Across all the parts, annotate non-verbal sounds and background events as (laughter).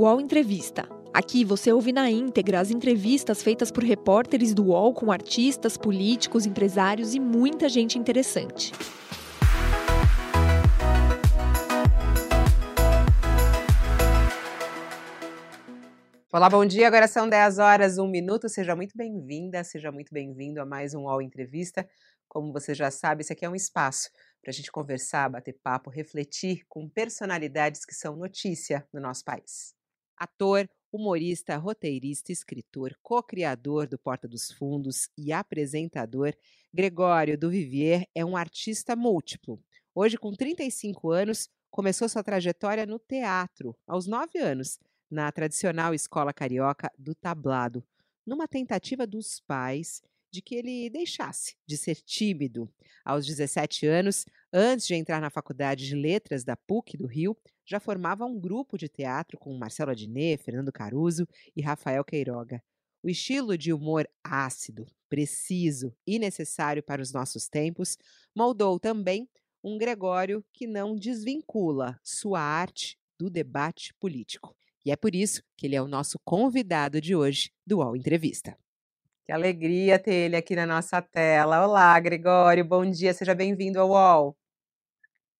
UOL Entrevista. Aqui você ouve na íntegra as entrevistas feitas por repórteres do UOL com artistas, políticos, empresários e muita gente interessante. Olá, bom dia. Agora são 10 horas, 1 minuto. Seja muito bem-vinda, seja muito bem-vindo a mais um UOL Entrevista. Como você já sabe, esse aqui é um espaço para a gente conversar, bater papo, refletir com personalidades que são notícia no nosso país. Ator, humorista, roteirista, escritor, co-criador do Porta dos Fundos e apresentador, Gregório do Vivier é um artista múltiplo. Hoje, com 35 anos, começou sua trajetória no teatro, aos 9 anos, na tradicional escola carioca do tablado, numa tentativa dos pais de que ele deixasse de ser tímido. Aos 17 anos, antes de entrar na Faculdade de Letras da PUC do Rio, já formava um grupo de teatro com Marcelo Adnet, Fernando Caruso e Rafael Queiroga. O estilo de humor ácido, preciso e necessário para os nossos tempos moldou também um Gregório que não desvincula sua arte do debate político. E é por isso que ele é o nosso convidado de hoje do UOL Entrevista. Que alegria ter ele aqui na nossa tela. Olá, Gregório, bom dia, seja bem-vindo ao UOL.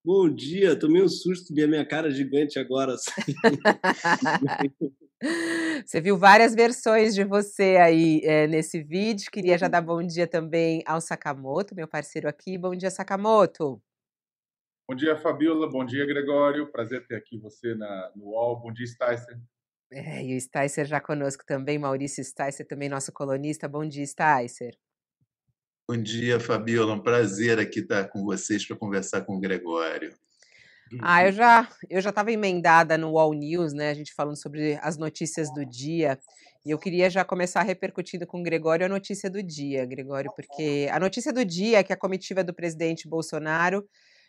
Bom dia, tomei um susto, vi a minha cara gigante agora. (laughs) você viu várias versões de você aí é, nesse vídeo. Queria já dar bom dia também ao Sakamoto, meu parceiro aqui. Bom dia, Sakamoto. Bom dia, Fabiola. Bom dia, Gregório. Prazer ter aqui você na, no UOL. Bom dia, Sticer. É, e o Sticer já conosco também, Maurício Sticer, também nosso colunista. Bom dia, Sticer. Bom dia, Fabiola. Um prazer aqui estar com vocês para conversar com o Gregório. Ah, eu já eu já estava emendada no All News, né? A gente falando sobre as notícias do dia. E eu queria já começar repercutindo com o Gregório a notícia do dia, Gregório, porque a notícia do dia é que a comitiva do presidente Bolsonaro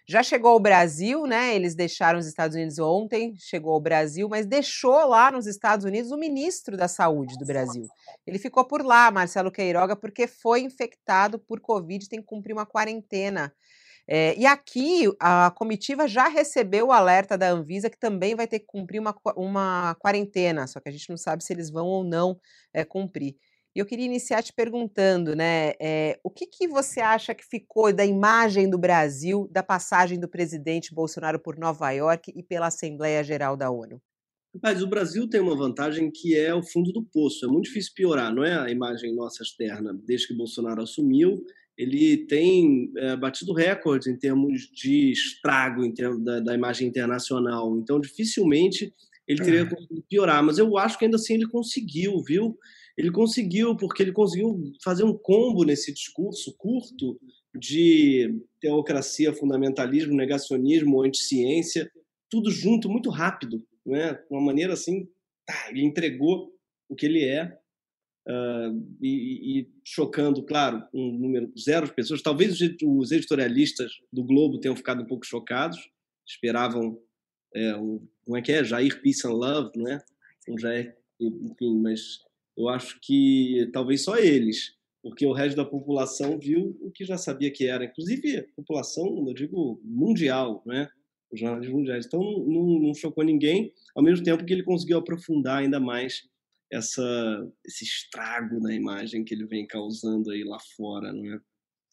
já chegou ao Brasil, né? Eles deixaram os Estados Unidos ontem, chegou ao Brasil, mas deixou lá nos Estados Unidos o ministro da Saúde do Brasil. Ele ficou por lá, Marcelo Queiroga, porque foi infectado por Covid, tem que cumprir uma quarentena. É, e aqui a comitiva já recebeu o alerta da Anvisa que também vai ter que cumprir uma, uma quarentena, só que a gente não sabe se eles vão ou não é, cumprir. E eu queria iniciar te perguntando, né, é, o que, que você acha que ficou da imagem do Brasil da passagem do presidente Bolsonaro por Nova York e pela Assembleia Geral da ONU? Mas o Brasil tem uma vantagem que é o fundo do poço. É muito difícil piorar, não é a imagem nossa externa. Desde que Bolsonaro assumiu, ele tem é, batido recordes em termos de estrago em termos da, da imagem internacional. Então, dificilmente ele teria conseguido piorar. Mas eu acho que ainda assim ele conseguiu, viu? Ele conseguiu, porque ele conseguiu fazer um combo nesse discurso curto de teocracia, fundamentalismo, negacionismo, anticiência, tudo junto, muito rápido, né? de uma maneira assim, tá, ele entregou o que ele é, uh, e, e, chocando, claro, um número zero de pessoas. Talvez os editorialistas do Globo tenham ficado um pouco chocados, esperavam, é, um, como é que é, Jair Peace and Love, né? Um Jair, enfim, mas eu acho que talvez só eles, porque o resto da população viu o que já sabia que era, inclusive a população, eu digo, mundial, né? Os jornais mundiais. Então não, não chocou ninguém, ao mesmo tempo que ele conseguiu aprofundar ainda mais essa, esse estrago na imagem que ele vem causando aí lá fora, não é?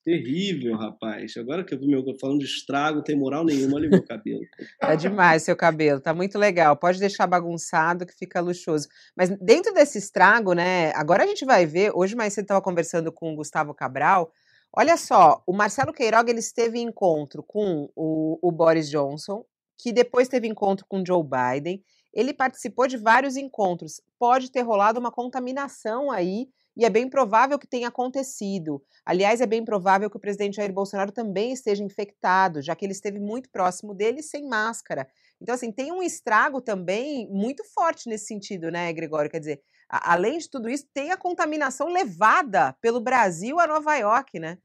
Terrível, rapaz. Agora que eu vi meu falando de estrago, tem moral nenhuma, olha meu cabelo. Tá (laughs) demais seu cabelo, tá muito legal. Pode deixar bagunçado que fica luxuoso. Mas dentro desse estrago, né? Agora a gente vai ver. Hoje mais você estava conversando com o Gustavo Cabral. Olha só, o Marcelo Queiroga ele esteve em encontro com o, o Boris Johnson, que depois teve encontro com Joe Biden. Ele participou de vários encontros. Pode ter rolado uma contaminação aí e é bem provável que tenha acontecido. Aliás, é bem provável que o presidente Jair Bolsonaro também esteja infectado, já que ele esteve muito próximo dele sem máscara. Então, assim, tem um estrago também muito forte nesse sentido, né, Gregório? Quer dizer, a, além de tudo isso, tem a contaminação levada pelo Brasil a Nova York, né?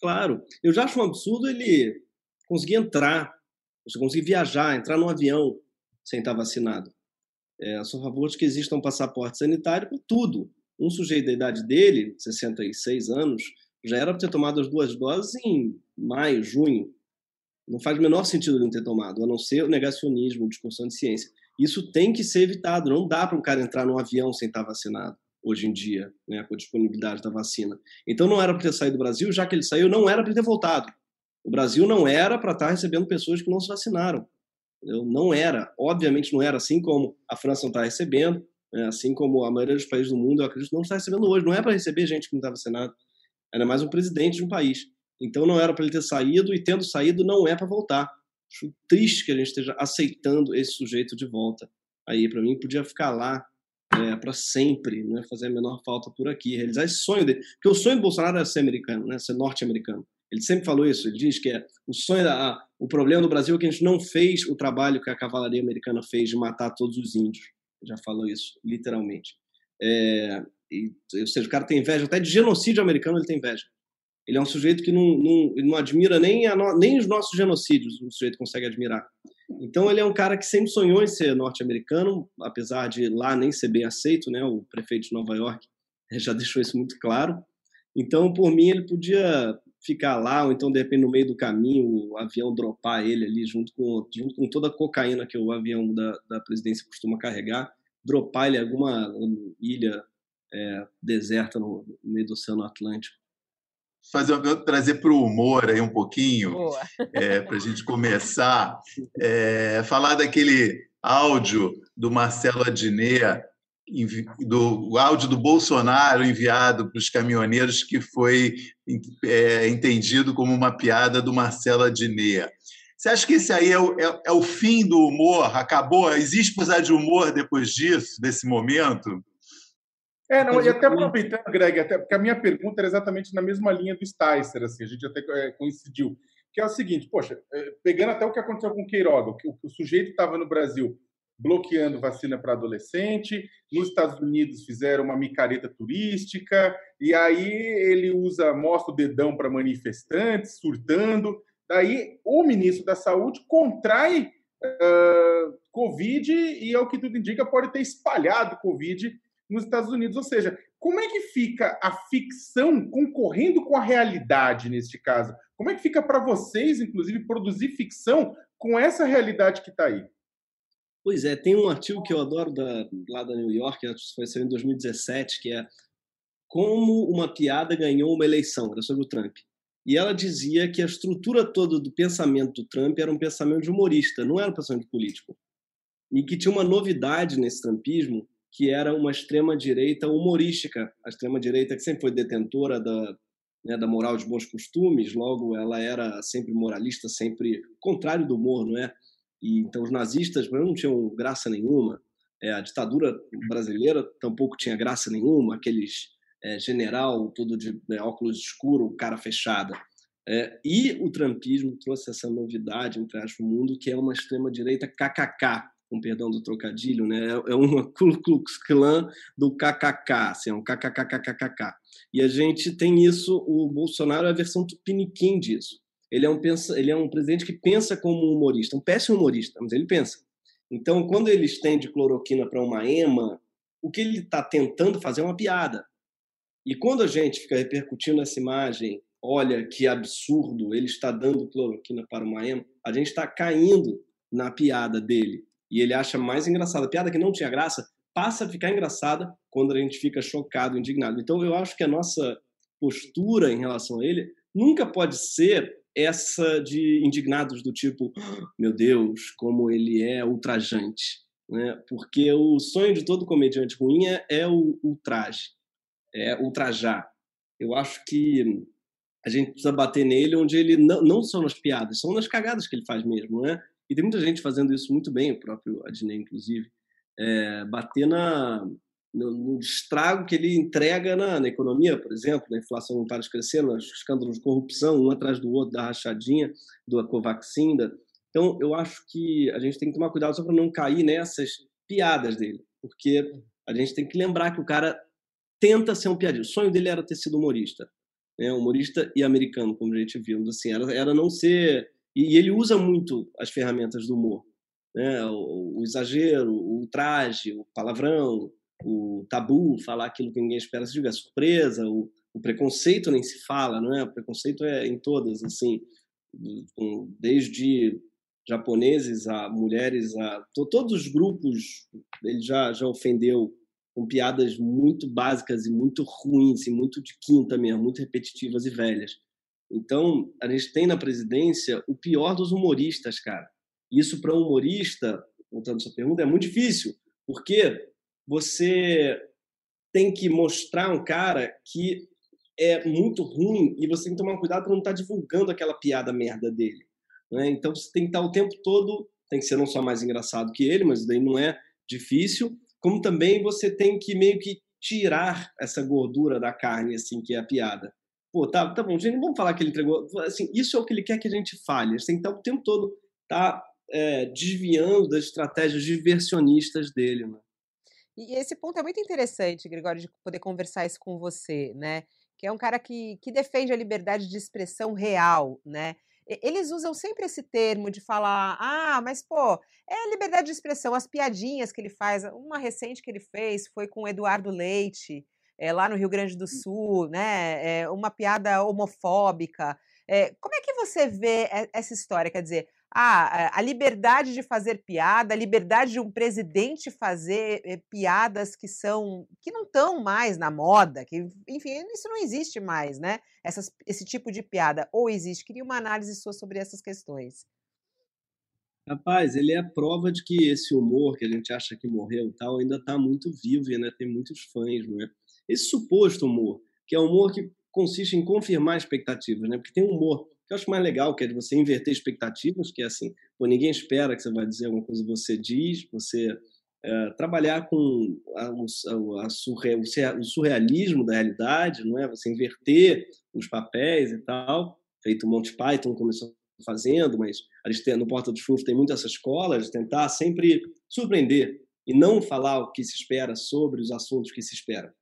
Claro. Eu já acho um absurdo ele conseguir entrar, você conseguir viajar, entrar num avião sem estar vacinado. É, sou a favor de que exista um passaporte sanitário para tudo. Um sujeito da idade dele, 66 anos, já era para ter tomado as duas doses em maio, junho. Não faz o menor sentido ele não ter tomado, a não ser o negacionismo, discussão de ciência. Isso tem que ser evitado. Não dá para um cara entrar num avião sem estar vacinado hoje em dia, né, com a disponibilidade da vacina. Então não era para ter saído do Brasil, já que ele saiu, não era para ter voltado. O Brasil não era para estar recebendo pessoas que não se vacinaram. Não era. Obviamente não era assim como a França não está recebendo, assim como a maioria dos países do mundo, eu acredito, não está recebendo hoje. Não é para receber gente que não está vacinada. Era mais um presidente de um país. Então não era para ele ter saído e tendo saído não é para voltar. Acho triste que a gente esteja aceitando esse sujeito de volta. Aí para mim podia ficar lá é, para sempre, não é fazer a menor falta por aqui, realizar esse sonho dele. Porque o sonho do Bolsonaro é ser americano, né? ser norte-americano. Ele sempre falou isso, ele diz que é o sonho, da, o problema do Brasil é que a gente não fez o trabalho que a cavalaria americana fez de matar todos os índios. Já falou isso, literalmente. É, e, ou seja, o cara tem inveja, até de genocídio americano ele tem inveja. Ele é um sujeito que não, não, não admira nem, no, nem os nossos genocídios, o sujeito consegue admirar. Então ele é um cara que sempre sonhou em ser norte-americano, apesar de lá nem ser bem aceito, né? O prefeito de Nova York já (laughs) deixou isso muito claro. Então, por mim, ele podia ficar lá, ou então, de repente, no meio do caminho, o avião dropar ele ali, junto com, junto com toda a cocaína que o avião da, da presidência costuma carregar, dropar ele em alguma ilha é, deserta no, no meio do Oceano Atlântico. Fazer trazer para o humor aí um pouquinho, é, para a gente começar, é, falar daquele áudio do Marcelo Adnet, do áudio do Bolsonaro enviado para os caminhoneiros, que foi é, entendido como uma piada do Marcelo Adnet. Você acha que esse aí é o, é, é o fim do humor? Acabou? Existe possibilidade de humor depois disso, desse momento? É, não, e até aproveitando, Greg, até, porque a minha pergunta era exatamente na mesma linha do Sticer, assim, a gente até é, coincidiu, que é o seguinte, poxa, é, pegando até o que aconteceu com o Queiroga, que o, o sujeito estava no Brasil bloqueando vacina para adolescente, nos Estados Unidos fizeram uma micareta turística, e aí ele usa, mostra o dedão para manifestantes, surtando, daí o ministro da Saúde contrai uh, Covid e, ao que tudo indica, pode ter espalhado Covid nos Estados Unidos. Ou seja, como é que fica a ficção concorrendo com a realidade neste caso? Como é que fica para vocês, inclusive, produzir ficção com essa realidade que está aí? Pois é, tem um artigo que eu adoro da, lá da New York, foi saiu em 2017, que é Como uma piada ganhou uma eleição, era sobre o Trump. E ela dizia que a estrutura toda do pensamento do Trump era um pensamento de humorista, não era um pensamento político. E que tinha uma novidade nesse trumpismo, que era uma extrema-direita humorística. A extrema-direita que sempre foi detentora da, né, da moral de bons costumes, logo ela era sempre moralista, sempre contrário do humor, não é? E, então os nazistas não tinham graça nenhuma, é, a ditadura brasileira tampouco tinha graça nenhuma, aqueles é, general todo de né, óculos escuro, cara fechada. É, e o trumpismo trouxe essa novidade entre o mundo, que é uma extrema-direita kkk, com perdão do trocadilho, né? É, é uma Ku Klux Klan do KKK, assim, é um KKKKKK. E a gente tem isso, o Bolsonaro é a versão tupiniquim disso. Ele é um pensa, ele é um presidente que pensa como um humorista, um péssimo humorista, mas ele pensa. Então, quando ele estende cloroquina para uma ema, o que ele está tentando fazer é uma piada. E quando a gente fica repercutindo essa imagem, olha que absurdo, ele está dando cloroquina para uma ema, a gente está caindo na piada dele e ele acha mais engraçada. A piada que não tinha graça passa a ficar engraçada quando a gente fica chocado, indignado. Então eu acho que a nossa postura em relação a ele nunca pode ser essa de indignados do tipo, meu Deus, como ele é ultrajante, né? Porque o sonho de todo comediante ruim é, é o ultraje, é ultrajar. Eu acho que a gente precisa bater nele onde ele não, não são nas piadas, são nas cagadas que ele faz mesmo, né? E tem muita gente fazendo isso muito bem, o próprio Adnei, inclusive, é, bater na, no, no, estrago que ele entrega na, na, economia, por exemplo, na inflação não para de nos escândalos de corrupção, um atrás do outro, da rachadinha, do Covaxin. Da... Então, eu acho que a gente tem que tomar cuidado só para não cair nessas piadas dele, porque a gente tem que lembrar que o cara tenta ser um piadinho. O sonho dele era ter sido humorista, né? humorista e americano, como a gente viu. Assim, era, era não ser e ele usa muito as ferramentas do humor. Né? O, o exagero, o traje, o palavrão, o tabu, falar aquilo que ninguém espera se diga, a surpresa, o, o, preconceito nem se fala, não é? O preconceito é em todas, assim. desde japoneses a mulheres, a todos os grupos, ele já, já ofendeu com piadas muito básicas e muito ruins, e muito de quinta mesmo, muito repetitivas e velhas. Então, a gente tem na presidência o pior dos humoristas, cara. Isso para um humorista, voltando à sua pergunta, é muito difícil, porque você tem que mostrar um cara que é muito ruim e você tem que tomar cuidado para não estar tá divulgando aquela piada merda dele. Né? Então você tem que estar tá o tempo todo, tem que ser não só mais engraçado que ele, mas daí não é difícil, como também você tem que meio que tirar essa gordura da carne, assim, que é a piada. Pô, tá, tá bom, gente, vamos falar que ele entregou. Assim, isso é o que ele quer que a gente fale. Que estar tá o tempo todo tá, é, desviando das estratégias diversionistas dele. Né? E esse ponto é muito interessante, Gregório, de poder conversar isso com você, né? Que é um cara que, que defende a liberdade de expressão real, né? Eles usam sempre esse termo de falar, ah, mas pô, é liberdade de expressão, as piadinhas que ele faz. Uma recente que ele fez foi com o Eduardo Leite, é, lá no Rio Grande do hum. Sul, né? É, uma piada homofóbica. É, como é que você vê essa história? Quer dizer, ah, a liberdade de fazer piada, a liberdade de um presidente fazer eh, piadas que são que não estão mais na moda, que enfim, isso não existe mais, né? Essas, esse tipo de piada ou existe? Queria uma análise sua sobre essas questões. Rapaz, ele é a prova de que esse humor que a gente acha que morreu tal ainda está muito vivo e tem muitos fãs, não é? Esse suposto humor, que é um humor que consiste em confirmar expectativas, né? Porque tem humor eu acho mais legal, que é de você inverter expectativas, que é assim, pô, ninguém espera que você vai dizer alguma coisa você diz, você é, trabalhar com a, a, a surre, o surrealismo da realidade, não é? Você inverter os papéis e tal, feito Monty Python começou fazendo, mas a gente tem, no Porta dos Fundos tem muito essa escola de tentar sempre surpreender e não falar o que se espera sobre os assuntos que se espera.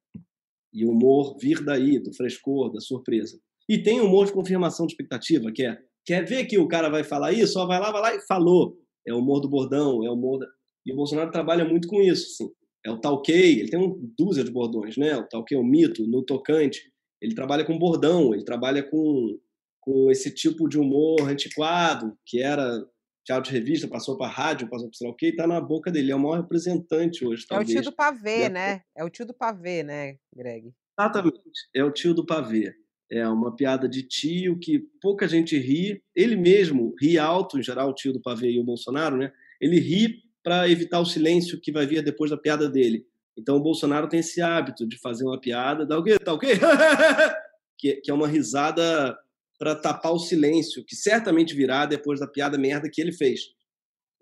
E o humor vir daí, do frescor, da surpresa. E tem humor de confirmação de expectativa, que é quer ver que o cara vai falar isso, só vai lá, vai lá e falou. É o humor do bordão, é o humor da... E o Bolsonaro trabalha muito com isso, assim. É o talquei, ele tem uma dúzia de bordões, né? O talquei é o mito, no tocante. Ele trabalha com bordão, ele trabalha com, com esse tipo de humor antiquado, que era teatro de revista, passou para rádio, passou para sei lá o quê, e tá na boca dele. É o maior representante hoje, talvez. É o tio do pavê, né? É o tio do pavê, né, Greg? Exatamente. É o tio do pavê é uma piada de tio que pouca gente ri. Ele mesmo ri alto, em geral, o tio do pavê e o Bolsonaro, né? Ele ri para evitar o silêncio que vai vir depois da piada dele. Então o Bolsonaro tem esse hábito de fazer uma piada, dá o quê? Tá o quê? (laughs) que, que é uma risada para tapar o silêncio, que certamente virá depois da piada merda que ele fez.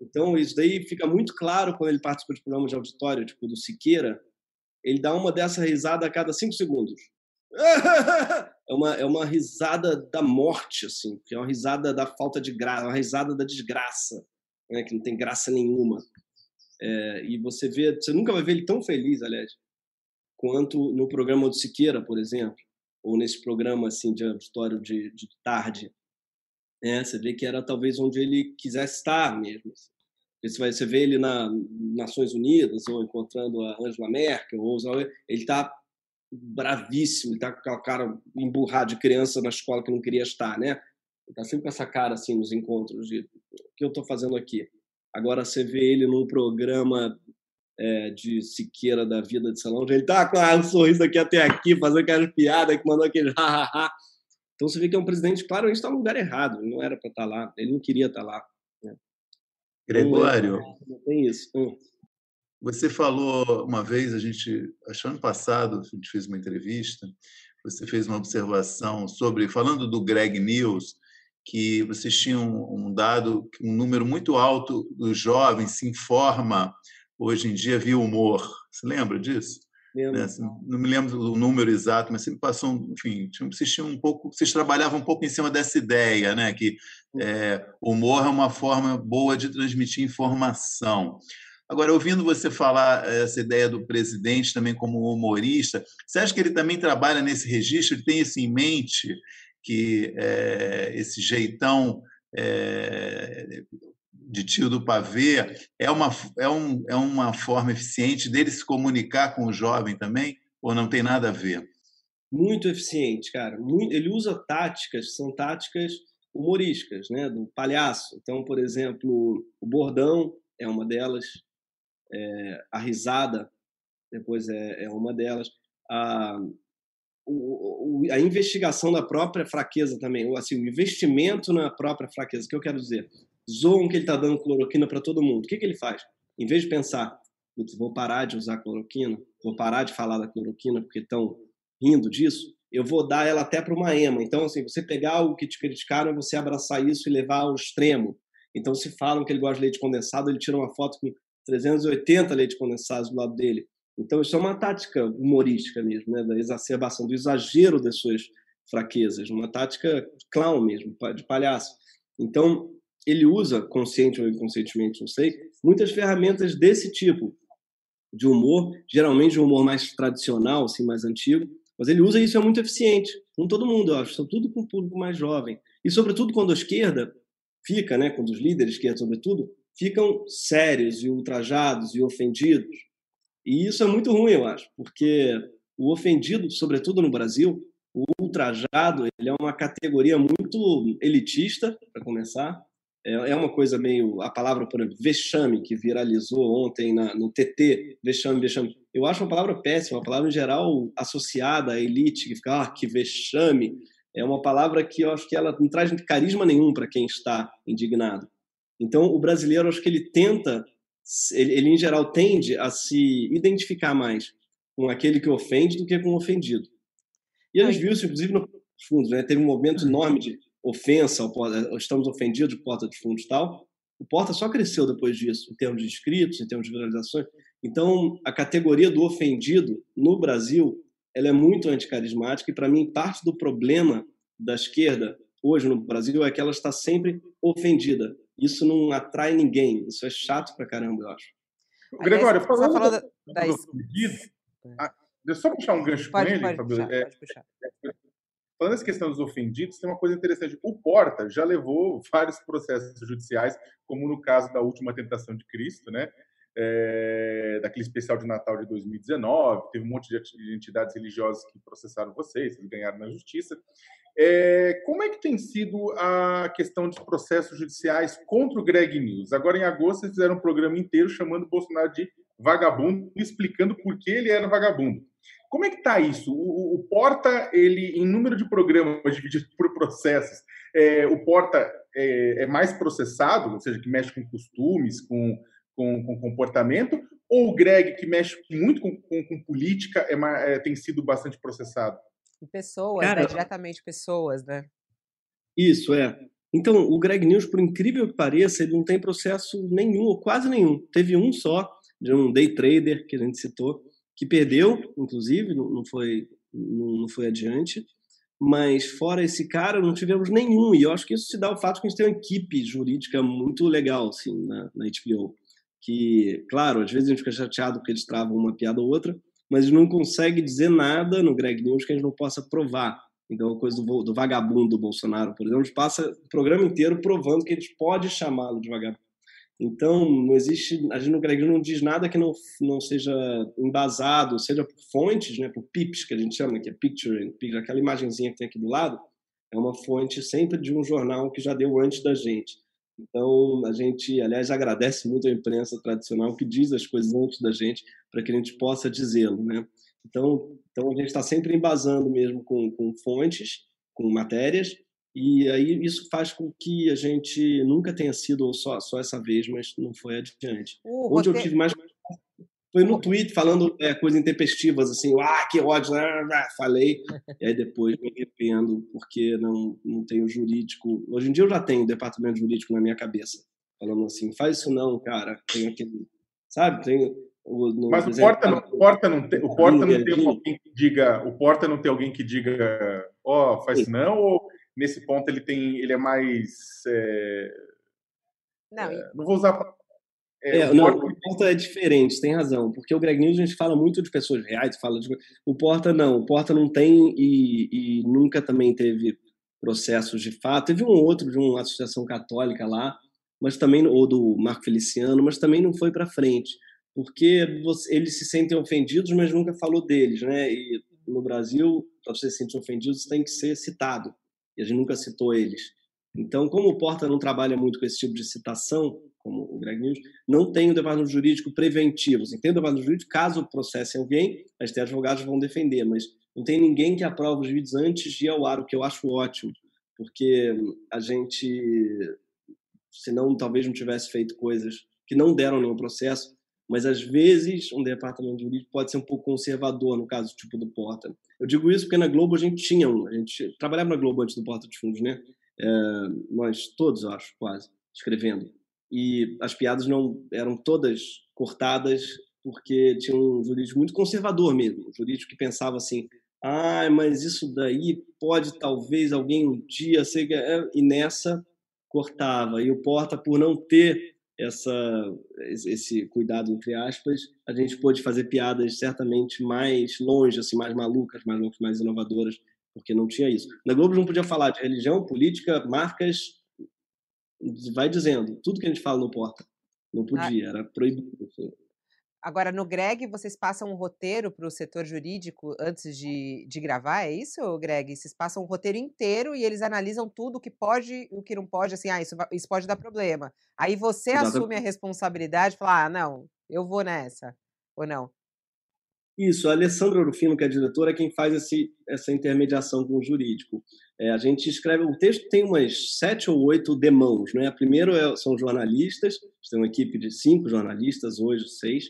Então isso daí fica muito claro quando ele participa de programas de auditório, tipo do Siqueira, ele dá uma dessa risada a cada cinco segundos. (laughs) é uma, é uma risada da morte, assim, que é uma risada da falta de graça, uma risada da desgraça, né, que não tem graça nenhuma. É, e você vê, você nunca vai ver ele tão feliz, aliás, quanto no programa do Siqueira, por exemplo, ou nesse programa assim de auditório de, de tarde. É, você vê que era talvez onde ele quisesse estar mesmo. Assim. Você, vai, você vê ele na Nações Unidas, ou encontrando a Angela Merkel, ou ele está bravíssimo, ele tá com aquela cara emburrada de criança na escola que não queria estar, né? Ele tá sempre com essa cara assim nos encontros de o que eu estou fazendo aqui. Agora você vê ele num programa é, de Siqueira da vida de salão, ele tá com um sorriso aqui até aqui, fazendo aquelas piadas que mandou aquele hahaha. Então você vê que é um presidente, claro, ele está no lugar errado, ele não era para estar tá lá, ele não queria estar tá lá. Né? Gregório. Não, tem isso. Hum. Você falou uma vez, a gente, acho ano passado, a gente fez uma entrevista, você fez uma observação sobre, falando do Greg News, que vocês tinham um dado, um número muito alto dos jovens se informa hoje em dia via humor. Você lembra disso? Né? Assim, não me lembro do número exato, mas sempre passou, enfim, vocês um pouco, vocês trabalhavam um pouco em cima dessa ideia, né, que é, humor é uma forma boa de transmitir informação. Agora, ouvindo você falar essa ideia do presidente também como humorista, você acha que ele também trabalha nesse registro? Ele tem isso em mente, que é, esse jeitão é, de tio do pavê é uma, é, um, é uma forma eficiente dele se comunicar com o jovem também? Ou não tem nada a ver? Muito eficiente, cara. Ele usa táticas, são táticas humorísticas, né, do palhaço. Então, por exemplo, o bordão é uma delas, é, a risada depois é, é uma delas, a, o, o, a investigação da própria fraqueza também, assim, o investimento na própria fraqueza, que eu quero dizer, zoam que ele está dando cloroquina para todo mundo. O que, que ele faz? Em vez de pensar, vou parar de usar cloroquina, vou parar de falar da cloroquina porque estão rindo disso, eu vou dar ela até para uma ema. Então, assim, você pegar algo que te criticaram, você abraçar isso e levar ao extremo. Então, se falam que ele gosta de leite condensado, ele tira uma foto com 380 leite condensados do lado dele. Então, isso é uma tática humorística mesmo, né? da exacerbação, do exagero das suas fraquezas, uma tática clown mesmo, de palhaço. Então, ele usa, consciente ou inconscientemente, não sei, muitas ferramentas desse tipo de humor, geralmente um humor mais tradicional, assim, mais antigo, mas ele usa isso é muito eficiente, com todo mundo, eu acho, sobretudo com o público mais jovem. E, sobretudo, quando a esquerda fica, né, quando os líderes esquerda, sobretudo, ficam sérios e ultrajados e ofendidos. E isso é muito ruim, eu acho, porque o ofendido, sobretudo no Brasil, o ultrajado, ele é uma categoria muito elitista, para começar, é, é uma coisa meio. A palavra, por exemplo, vexame, que viralizou ontem na, no TT, vexame, vexame. Eu acho uma palavra péssima, uma palavra em geral associada à elite, que fica, ah, que vexame. É uma palavra que eu acho que ela não traz carisma nenhum para quem está indignado. Então, o brasileiro, acho que ele tenta, ele, ele em geral tende a se identificar mais com aquele que ofende do que com o ofendido. E a gente viu isso, inclusive, no fundo, né? Teve um momento enorme de ofensa, estamos ofendidos de Porta dos Fundos e tal. O Porta só cresceu depois disso, em termos de inscritos, em termos de viralizações. Então, a categoria do ofendido no Brasil ela é muito anticarismática e, para mim, parte do problema da esquerda hoje no Brasil é que ela está sempre ofendida. Isso não atrai ninguém. Isso é chato pra caramba, eu acho. Gregório, falando, falando da, da... do ofendido, ah, deixa eu só puxar um gancho pode, com ele, Fabio. É, pode puxar. É, Falando nessa questão dos ofendidos, tem uma coisa interessante. O Porta já levou vários processos judiciais, como no caso da última tentação de Cristo, né? É, daquele especial de Natal de 2019, teve um monte de entidades religiosas que processaram vocês, vocês ganharam na justiça. É, como é que tem sido a questão dos processos judiciais contra o Greg News? Agora, em agosto, vocês fizeram um programa inteiro chamando o Bolsonaro de vagabundo, explicando por que ele era vagabundo. Como é que está isso? O, o, Porta, ele, em número de programas (laughs) dividido por processos, é, o Porta é, é, mais processado, ou seja, que mexe com costumes, com, com, com comportamento, ou o Greg, que mexe muito com, com, com política, é, é, tem sido bastante processado? Pessoas, Cara, né? diretamente pessoas, né? Isso, é. Então, o Greg News, por incrível que pareça, ele não tem processo nenhum, ou quase nenhum. Teve um só, de um day trader, que a gente citou, que perdeu, inclusive, não foi, não foi adiante. Mas fora esse cara, não tivemos nenhum. E eu acho que isso se dá ao fato que a gente tem uma equipe jurídica muito legal assim, na, na HBO. Que, claro, às vezes a gente fica chateado porque eles travam uma piada ou outra, mas não consegue dizer nada no Greg News que a gente não possa provar. Então, a coisa do, do vagabundo do Bolsonaro, por exemplo, passa o programa inteiro provando que gente pode chamá-lo de vagabundo. Então, não existe, a gente no grego não diz nada que não, não seja embasado, seja por fontes, né, por pips, que a gente chama, que é picture, aquela imagenzinha que tem aqui do lado, é uma fonte sempre de um jornal que já deu antes da gente. Então, a gente, aliás, agradece muito a imprensa tradicional que diz as coisas antes da gente, para que a gente possa dizê-lo, né? Então, então, a gente está sempre embasando mesmo com, com fontes, com matérias, e aí isso faz com que a gente nunca tenha sido só, só essa vez, mas não foi adiante. Uh, Onde eu tive mais foi no tweet falando é, coisas intempestivas, assim, ah, que ódio, né, né, falei, e aí depois me arrependo porque não, não tenho jurídico. Hoje em dia eu já tenho departamento jurídico na minha cabeça, falando assim, faz isso não, cara, tem aquele, sabe, tem... O, no, Mas o Porta, não, o Porta não tem, o Porta não tem alguém que diga, o Porta não tem alguém que diga, ó, oh, faz isso não, ou nesse ponto ele tem, ele é mais. É, não, é, não vou usar. É, é, não, o Porta é diferente, tem razão, porque o Greg News a gente fala muito de pessoas reais, fala de, o Porta não, o Porta não tem e, e nunca também teve processos de fato. Teve um outro de uma associação católica lá, mas também ou do Marco Feliciano, mas também não foi para frente, porque você, eles se sentem ofendidos, mas nunca falou deles, né? E no Brasil, para você se sentir ofendido, você tem que ser citado e a gente nunca citou eles. Então, como o Porta não trabalha muito com esse tipo de citação, como o Greg News, não tem o departamento jurídico preventivo. Assim, tem o departamento jurídico, caso processem alguém, as advogados vão defender, mas não tem ninguém que aprova os vídeos antes de ir ao ar, o que eu acho ótimo, porque a gente, senão talvez não tivesse feito coisas que não deram nenhum processo, mas às vezes um departamento jurídico pode ser um pouco conservador, no caso tipo do Porta. Eu digo isso porque na Globo a gente tinha um, a gente trabalhava na Globo antes do Porta dos Fundos, né? É, nós todos, acho, quase, escrevendo. E as piadas não eram todas cortadas porque tinha um jurídico muito conservador mesmo, um jurídico que pensava assim, ah, mas isso daí pode talvez alguém um dia ser... E nessa cortava. E o Porta, por não ter essa, esse cuidado, entre aspas, a gente pôde fazer piadas certamente mais longe, assim, mais malucas, mais loucas, mais inovadoras, porque não tinha isso. Na Globo não podia falar de religião, política, marcas, vai dizendo, tudo que a gente fala no porta. Não ah. podia, era proibido. Assim. Agora, no Greg, vocês passam um roteiro para o setor jurídico antes de, de gravar, é isso, Greg? Vocês passam um roteiro inteiro e eles analisam tudo o que pode e o que não pode, assim, ah, isso, isso pode dar problema. Aí você Exatamente. assume a responsabilidade e fala, ah, não, eu vou nessa, ou não? Isso, a Alessandra Rufino, que é diretora, é quem faz esse, essa intermediação com o jurídico. É, a gente escreve, o texto tem umas sete ou oito demãos, né? Primeiro é, são jornalistas, tem uma equipe de cinco jornalistas, hoje seis,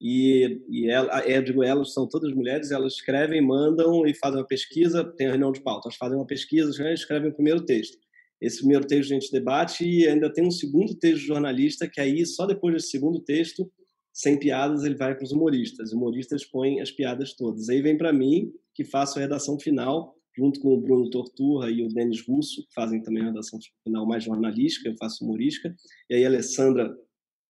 e, e ela, é, digo, elas são todas mulheres, elas escrevem, mandam e fazem uma pesquisa, tem a reunião de pauta, elas fazem uma pesquisa, escrevem o primeiro texto. Esse primeiro texto a gente debate e ainda tem um segundo texto jornalista, que aí, só depois desse segundo texto, sem piadas, ele vai para os humoristas. Os humoristas põem as piadas todas. Aí vem para mim, que faço a redação final, junto com o Bruno Torturra e o Denis Russo, que fazem também a redação final mais jornalística, eu faço humorística. E aí a Alessandra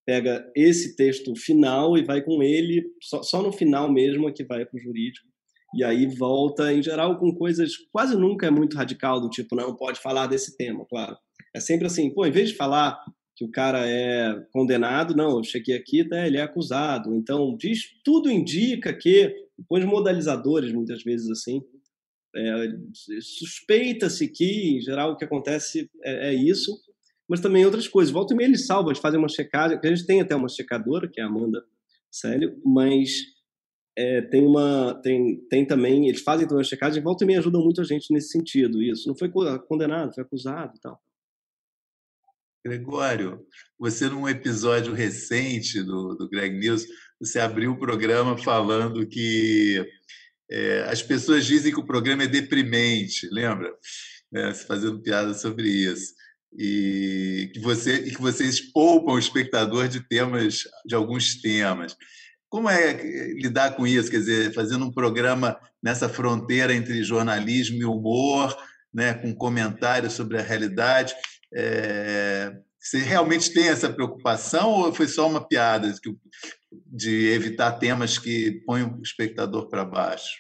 pega esse texto final e vai com ele, só, só no final mesmo é que vai para o jurídico. E aí volta, em geral, com coisas quase nunca é muito radical, do tipo, não pode falar desse tema, claro. É sempre assim, pô, em vez de falar que o cara é condenado, não, eu cheguei aqui, tá, ele é acusado. Então, diz, tudo indica que, depois modalizadores, muitas vezes assim, é, suspeita-se que, em geral, o que acontece é, é isso, mas também outras coisas. Volta e meia eles salvam, eles fazem uma checagem, a gente tem até uma checadora, que é a Amanda Célio, mas é, tem uma tem, tem também, eles fazem também uma checagem, volta e meia ajudam muito a gente nesse sentido, isso. Não foi condenado, foi acusado e tal. Gregório, você num episódio recente do, do Greg News, você abriu o programa falando que é, as pessoas dizem que o programa é deprimente, lembra? É, fazendo piada sobre isso e que, você, e que vocês poupam o espectador de temas, de alguns temas. Como é lidar com isso? Quer dizer, fazendo um programa nessa fronteira entre jornalismo e humor, né, com comentários sobre a realidade. É, você realmente tem essa preocupação ou foi só uma piada de evitar temas que põem o espectador para baixo?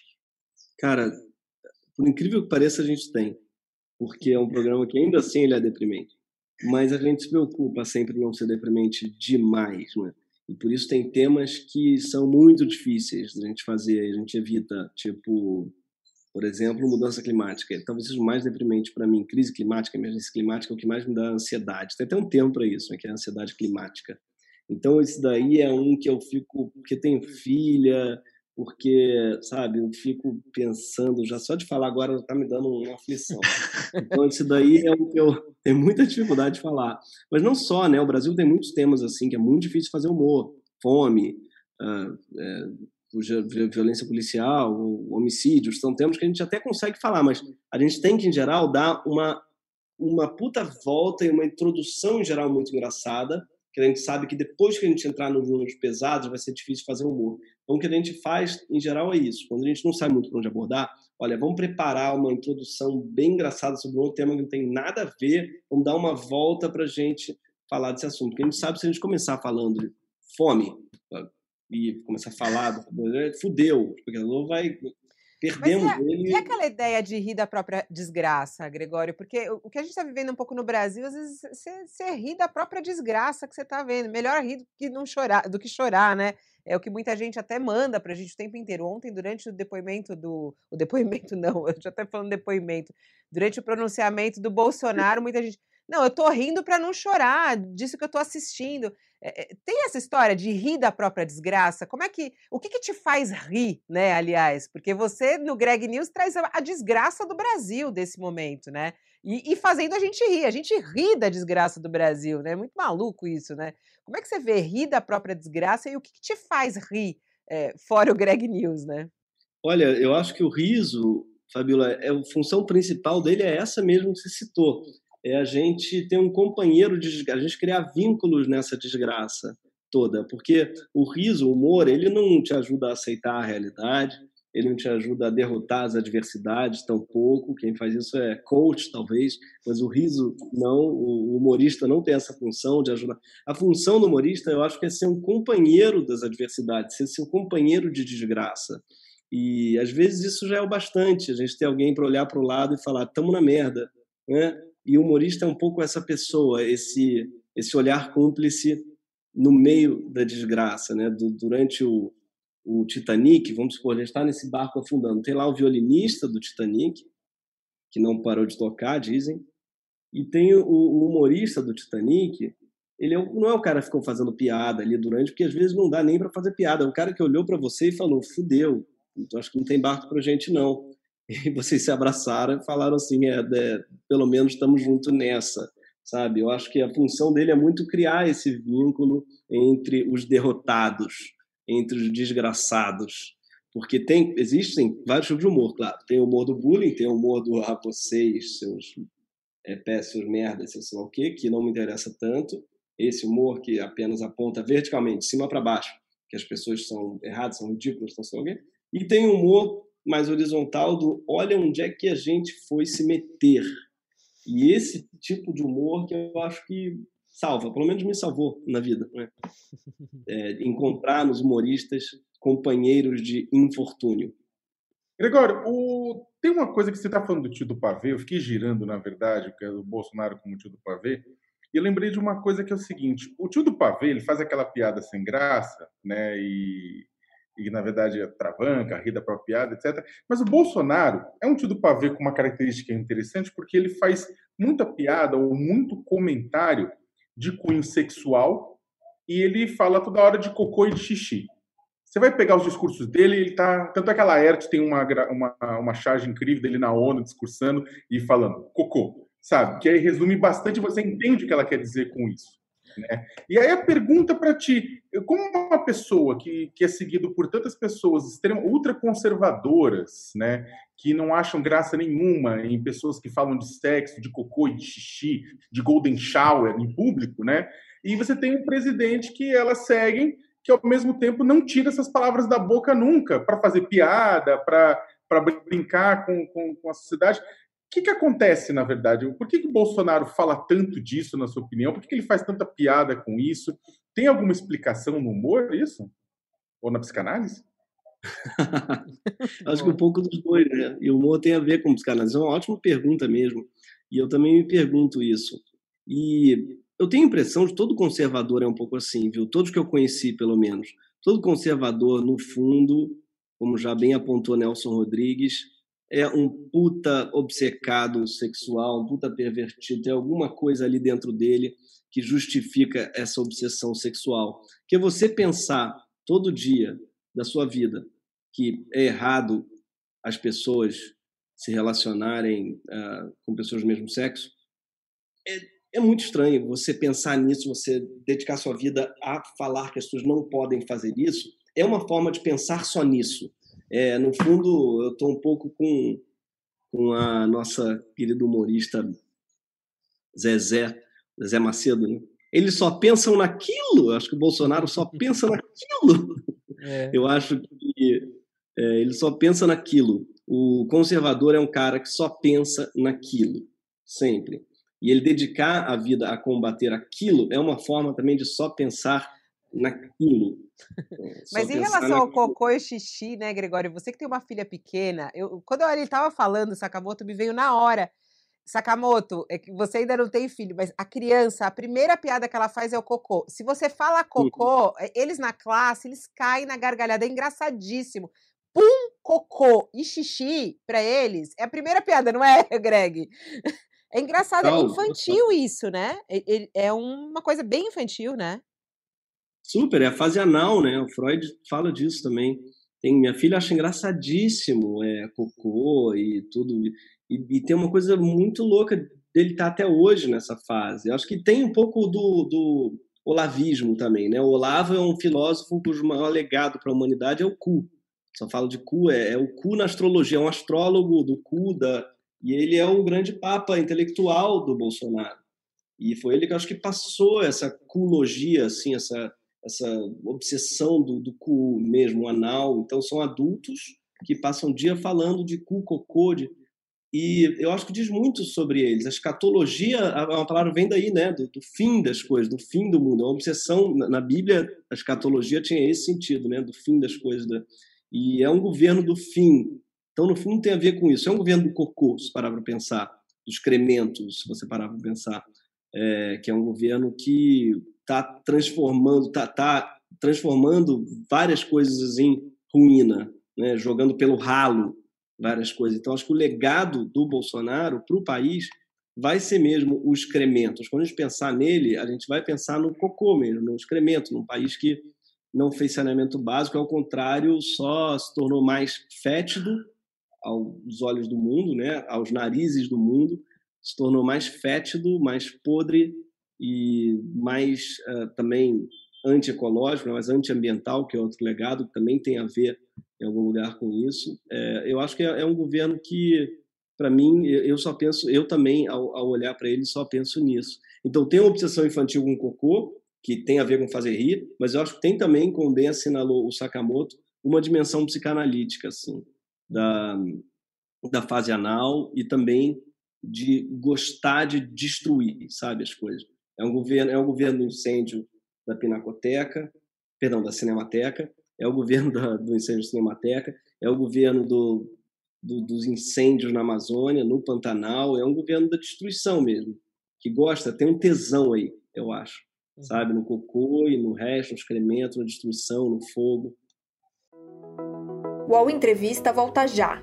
Cara, por incrível que pareça, a gente tem porque é um programa que ainda assim ele é deprimente. Mas a gente se preocupa sempre em não ser deprimente demais, né? E por isso tem temas que são muito difíceis da gente fazer, a gente evita, tipo, por exemplo, mudança climática. Talvez seja o mais deprimente para mim. Crise climática, emergência climática é o que mais me dá ansiedade. Tem até um termo para isso, né, que é a ansiedade climática. Então, esse daí é um que eu fico, porque tenho filha, porque, sabe, eu fico pensando, já só de falar agora está me dando uma aflição. Então, isso daí é o que eu (laughs) tenho muita dificuldade de falar. Mas não só, né? O Brasil tem muitos temas assim que é muito difícil fazer humor. Fome, uh, violência policial, homicídios, são temas que a gente até consegue falar, mas a gente tem que, em geral, dar uma, uma puta volta e uma introdução, em geral, muito engraçada, que a gente sabe que depois que a gente entrar nos números pesados vai ser difícil fazer humor. Então, o que a gente faz, em geral, é isso. Quando a gente não sabe muito para onde abordar, olha, vamos preparar uma introdução bem engraçada sobre um tema que não tem nada a ver, vamos dar uma volta para a gente falar desse assunto. Porque a gente sabe se a gente começar falando de fome e começar a falar, fudeu, o vai Perdemos Mas é, ele. E aquela ideia de rir da própria desgraça, Gregório? Porque o que a gente está vivendo um pouco no Brasil, às vezes você ri da própria desgraça que você está vendo. Melhor rir do que, não chorar, do que chorar, né? É o que muita gente até manda para a gente o tempo inteiro. Ontem, durante o depoimento do. O depoimento (laughs) não, eu já até falando depoimento. Durante o pronunciamento do Bolsonaro, muita gente. Não, eu tô rindo para não chorar disso que eu tô assistindo. É, tem essa história de rir da própria desgraça? Como é que. O que, que te faz rir, né? Aliás, porque você no Greg News traz a, a desgraça do Brasil desse momento, né? E, e, fazendo a gente rir. A gente ri da desgraça do Brasil, né? É muito maluco isso, né? Como é que você vê rir da própria desgraça e o que, que te faz rir, é, fora o Greg News, né? Olha, eu acho que o riso, Fabiola, é, a função principal dele é essa mesmo que você citou é a gente ter um companheiro de desgraça, a gente criar vínculos nessa desgraça toda, porque o riso, o humor, ele não te ajuda a aceitar a realidade, ele não te ajuda a derrotar as adversidades, tampouco. Quem faz isso é coach, talvez, mas o riso não, o humorista não tem essa função de ajudar. A função do humorista, eu acho que é ser um companheiro das adversidades, ser seu companheiro de desgraça. E às vezes isso já é o bastante, a gente ter alguém para olhar para o lado e falar: estamos na merda, né? E o humorista é um pouco essa pessoa, esse esse olhar cúmplice no meio da desgraça, né? Do, durante o, o Titanic, vamos supor, ele está nesse barco afundando. Tem lá o violinista do Titanic, que não parou de tocar, dizem, e tem o, o humorista do Titanic. Ele é, não é o cara que ficou fazendo piada ali durante, porque às vezes não dá nem para fazer piada. É o cara que olhou para você e falou: "Fudeu, acho que não tem barco para gente não". E vocês se abraçaram e falaram assim, é, é, pelo menos estamos juntos nessa, sabe? Eu acho que a função dele é muito criar esse vínculo entre os derrotados, entre os desgraçados, porque tem existem vários tipos de humor, claro. Tem o humor do bullying, tem o humor do ah, vocês, seus é, péssimos merdas, sei lá o quê, que não me interessa tanto. Esse humor que apenas aponta verticalmente, de cima para baixo, que as pessoas são erradas, são ridículas, não sei o quê. E tem o humor mais horizontal do olha onde é que a gente foi se meter. E esse tipo de humor que eu acho que salva, pelo menos me salvou na vida. Né? (laughs) É, encontrar nos humoristas companheiros de infortúnio. Gregório, o... tem uma coisa que você está falando do tio do pavê, eu fiquei girando, na verdade, que é o Bolsonaro como tio do pavê, e eu lembrei de uma coisa que é o seguinte: o tio do pavê ele faz aquela piada sem graça, né? E e na verdade é travanca, ri da própria piada, etc. Mas o Bolsonaro é um tio do pavê com uma característica interessante porque ele faz muita piada ou muito comentário de cunho sexual e ele fala toda hora de cocô e de xixi. Você vai pegar os discursos dele, ele tá. Tanto é que a Laerte tem uma, uma, uma charge incrível dele na ONU discursando e falando cocô, sabe? Que aí resume bastante, você entende o que ela quer dizer com isso. Né? E aí a pergunta para ti, como uma pessoa que, que é seguido por tantas pessoas ultraconservadoras, né, que não acham graça nenhuma em pessoas que falam de sexo, de cocô e de xixi, de golden shower em público, né? E você tem um presidente que elas seguem, que ao mesmo tempo não tira essas palavras da boca nunca, para fazer piada, para brincar com, com, com a sociedade que, que acontece, na verdade? Por que, que o Bolsonaro fala tanto disso, na sua opinião? Por que, que ele faz tanta piada com isso? Tem alguma explicação no humor isso? Ou na psicanálise? (laughs) Acho que um pouco dos dois, né? E o humor tem a ver com psicanálise. É uma ótima pergunta mesmo. E eu também me pergunto isso. E eu tenho a impressão de todo conservador é um pouco assim, viu? Todos que eu conheci, pelo menos. Todo conservador, no fundo, como já bem apontou Nelson Rodrigues, é um puta obcecado sexual, um puta pervertido, tem alguma coisa ali dentro dele que justifica essa obsessão sexual. Que você pensar todo dia da sua vida que é errado as pessoas se relacionarem uh, com pessoas do mesmo sexo, é, é muito estranho você pensar nisso, você dedicar sua vida a falar que as pessoas não podem fazer isso. É uma forma de pensar só nisso. É, no fundo, eu estou um pouco com, com a nossa querida humorista Zezé, Zezé Macedo, né? Eles só pensam naquilo. Acho que o Bolsonaro só pensa (laughs) naquilo. É. Eu acho que é, ele só pensa naquilo. O conservador é um cara que só pensa naquilo, sempre. E ele dedicar a vida a combater aquilo é uma forma também de só pensar naquilo. (laughs) É, Mas em relação naquilo. ao cocô e xixi, né, Gregório? Você que tem uma filha pequena, eu, quando ele estava falando, Sakamoto me veio na hora. Sakamoto, é que você ainda não tem filho, mas a criança, a primeira piada que ela faz é o cocô. Se você fala cocô, uhum. eles na classe, eles caem na gargalhada, é engraçadíssimo. Pum, cocô e xixi, para eles, é a primeira piada, não é, (laughs) Greg? É engraçado, é infantil isso, né? É uma coisa bem infantil, né? Super, é a fase anal, né? O Freud fala disso também. Tem, minha filha acha engraçadíssimo é, cocô e tudo. E, e, tem uma coisa muito louca dele estar tá até hoje nessa fase. Eu acho que tem um pouco do, do olavismo também, né? O Olavo é um filósofo cujo maior legado para a humanidade é o cu. Só falo de cu, é, é, o cu na astrologia, é um astrólogo do cu, da, e ele é o grande papa intelectual do Bolsonaro. E foi ele que acho que passou essa culogia, assim, essa, essa obsessão do, do cu mesmo, anal. Então, são adultos que passam o dia falando de cu, cocô, de... E eu acho que diz muito sobre eles. A escatologia, é uma palavra vem daí, né? Do, do, fim das coisas, do fim do mundo. É uma obsessão. Na Bíblia, a escatologia tinha esse sentido, né? Do fim das coisas. Da... E é um governo do fim. Então, no fundo, tem a ver com isso. É um governo do cocô, se parar para pensar. Dos excrementos, se você parar para pensar. É, que é um governo que está transformando, tá, tá transformando várias coisas em ruína, né? jogando pelo ralo várias coisas. Então, acho que o legado do Bolsonaro para o país vai ser mesmo o excremento. Quando a gente pensar nele, a gente vai pensar no cocô mesmo, no excremento, num país que não fez saneamento básico, ao contrário, só se tornou mais fétido aos olhos do mundo, né? aos narizes do mundo, se tornou mais fétido, mais podre e mais uh, também antiecológico, né, mas antiambiental, que é outro legado, que também tem a ver em algum lugar com isso. É, eu acho que é, é um governo que, para mim, eu só penso, eu também, ao, ao olhar para ele, só penso nisso. Então, tem uma obsessão infantil com cocô, que tem a ver com fazer rir, mas eu acho que tem também, como bem assinalou o Sakamoto, uma dimensão psicanalítica, assim, da, da fase anal e também de gostar de destruir, sabe, as coisas. É um governo, é um governo do incêndio da Pinacoteca, perdão, da Cinemateca, é o governo da, do incêndio da Cinemateca, é o governo do, do, dos incêndios na Amazônia, no Pantanal, é um governo da destruição mesmo, que gosta, tem um tesão aí, eu acho, uhum. sabe, no cocô e no resto, no excremento, na destruição, no fogo. O UOL Entrevista volta já.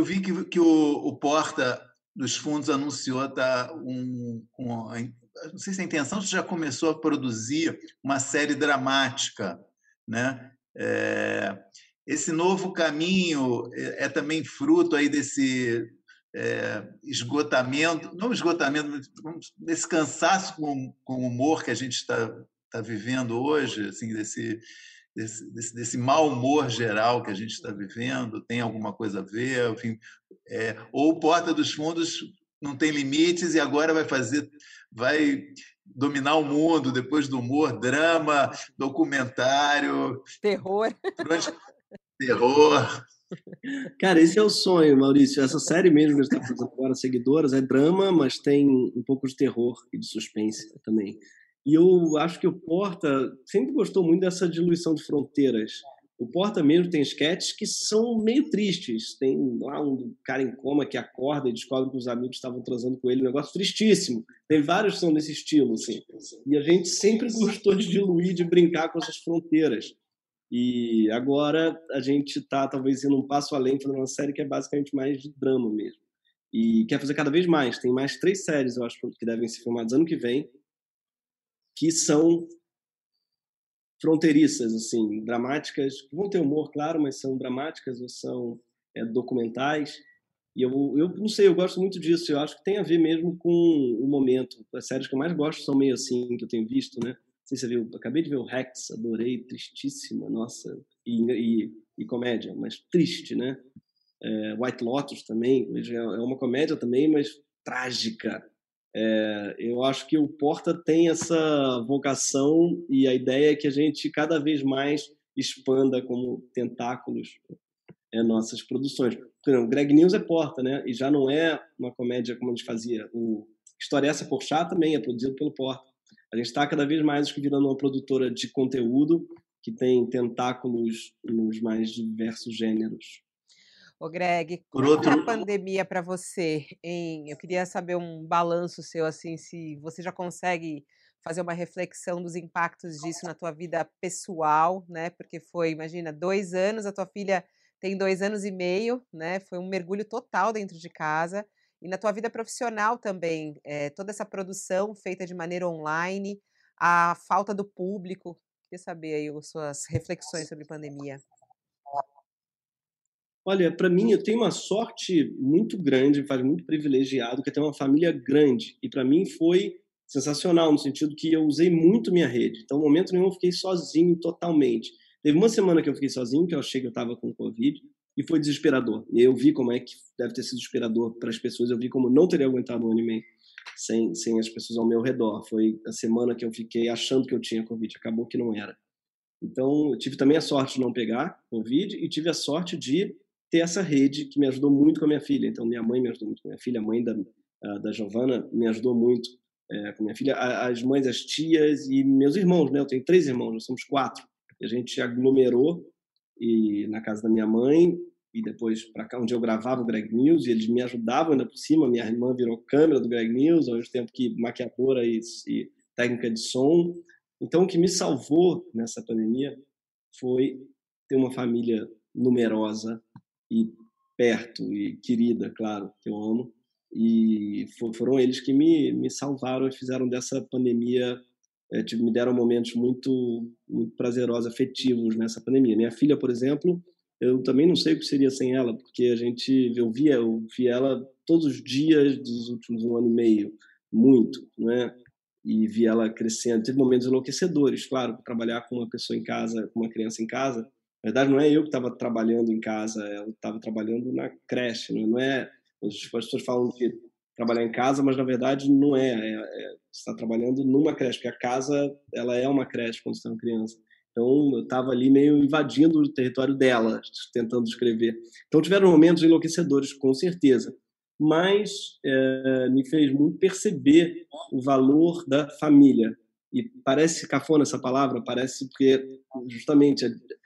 Eu vi que, que o, o Porta dos Fundos anunciou tá, um, um, não sei se a intenção já começou a produzir uma série dramática, né? É, esse novo caminho é, é, também fruto aí desse é, esgotamento, não esgotamento, desse cansaço com, com o humor que a gente está tá vivendo hoje, assim, desse desse, desse, desse mau humor geral que a gente está vivendo? Tem alguma coisa a ver? Enfim, é, ou Porta dos Fundos não tem limites e agora vai fazer, vai dominar o mundo depois do humor, drama, documentário, terror, (laughs) terror. Cara, esse é o sonho, Maurício. Essa série mesmo que a gente está fazendo agora, Seguidoras, é drama, mas tem um pouco de terror e de suspense também. E eu acho que o Porta sempre gostou muito dessa diluição de fronteiras. O Porta mesmo tem sketches que são meio tristes. Tem lá um cara em coma que acorda e descobre que os amigos estavam transando com ele, um negócio tristíssimo. Tem vários que são nesse estilo, assim. E a gente sempre (laughs) gostou de diluir, de brincar com essas fronteiras. E agora a gente está talvez indo um passo além, fazendo uma série que é basicamente mais de drama mesmo. E quer fazer cada vez mais. Tem mais três séries, eu acho, que devem ser filmadas ano que vem que são fronteiriças, assim, dramáticas, vão ter humor, claro, mas são dramáticas ou são é, documentais. E eu, eu não sei, eu gosto muito disso. Eu acho que tem a ver mesmo com o momento. As séries que eu mais gosto são meio assim, que eu tenho visto, né? Não sei se você viu, acabei de ver o Rex, adorei, tristíssima, nossa, e, e, e comédia, mas triste, né? É, White Lotus também, é uma comédia também, mas trágica, é, eu acho que o Porta tem essa vocação e a ideia é que a gente cada vez mais expanda como tentáculos é, nossas produções. o Greg News é Porta, né? E já não é uma comédia como a gente fazia. O História Essa por Chá também é produzido pelo Porta. A gente está cada vez mais virando uma produtora de conteúdo que tem tentáculos nos mais diversos gêneros. Ô Greg, como é outro... é a pandemia para você? Em, eu queria saber um balanço seu, assim, se você já consegue fazer uma reflexão dos impactos disso na tua vida pessoal, né? Porque foi, imagina, dois anos, a tua filha tem dois anos e meio, né? Foi um mergulho total dentro de casa. E na tua vida profissional também, é, toda essa produção feita de maneira online, a falta do público. Queria saber aí as suas reflexões sobre pandemia. Olha, para mim, eu tenho uma sorte muito grande, faz muito privilegiado, que é ter uma família grande. E para mim foi sensacional, no sentido que eu usei muito minha rede. Então, no momento nenhum, eu fiquei sozinho totalmente. Teve uma semana que eu fiquei sozinho, que eu achei que eu estava com Covid, e foi desesperador. E eu vi como é que deve ter sido desesperador para as pessoas. Eu vi como não teria aguentado um ano sem, sem as pessoas ao meu redor. Foi a semana que eu fiquei achando que eu tinha Covid, acabou que não era. Então, eu tive também a sorte de não pegar Covid e tive a sorte de ter essa rede que me ajudou muito com a minha filha. Então, minha mãe me ajudou muito com a minha filha, a mãe da, da Giovana me ajudou muito é, com a minha filha, as mães, as tias e meus irmãos, né? Eu tenho três irmãos, nós somos quatro. E a gente aglomerou e na casa da minha mãe e depois para cá onde eu gravava o Greg News e eles me ajudavam ainda por cima. Minha irmã virou câmera do Greg News, ao mesmo tempo que maquiadora e, e técnica de som. Então, o que me salvou nessa pandemia foi ter uma família numerosa e perto e querida, claro, que eu amo. E foram eles que me, me salvaram e fizeram dessa pandemia, é, me deram momentos muito, muito prazerosos, afetivos nessa pandemia. Minha filha, por exemplo, eu também não sei o que seria sem ela, porque a gente, eu via, eu via ela todos os dias dos últimos um ano e meio, muito, né? E vi ela crescendo. Teve momentos enlouquecedores, claro, trabalhar com uma pessoa em casa, com uma criança em casa, na verdade, não é eu que estava trabalhando em casa, eu estava trabalhando na creche. Não é? As pessoas falam que trabalhar em casa, mas na verdade não é. é, é você está trabalhando numa creche, porque a casa ela é uma creche quando você é uma criança. Então eu estava ali meio invadindo o território dela, tentando escrever. Então tiveram momentos enlouquecedores, com certeza, mas é, me fez muito perceber o valor da família. E parece cafona essa palavra, parece porque justamente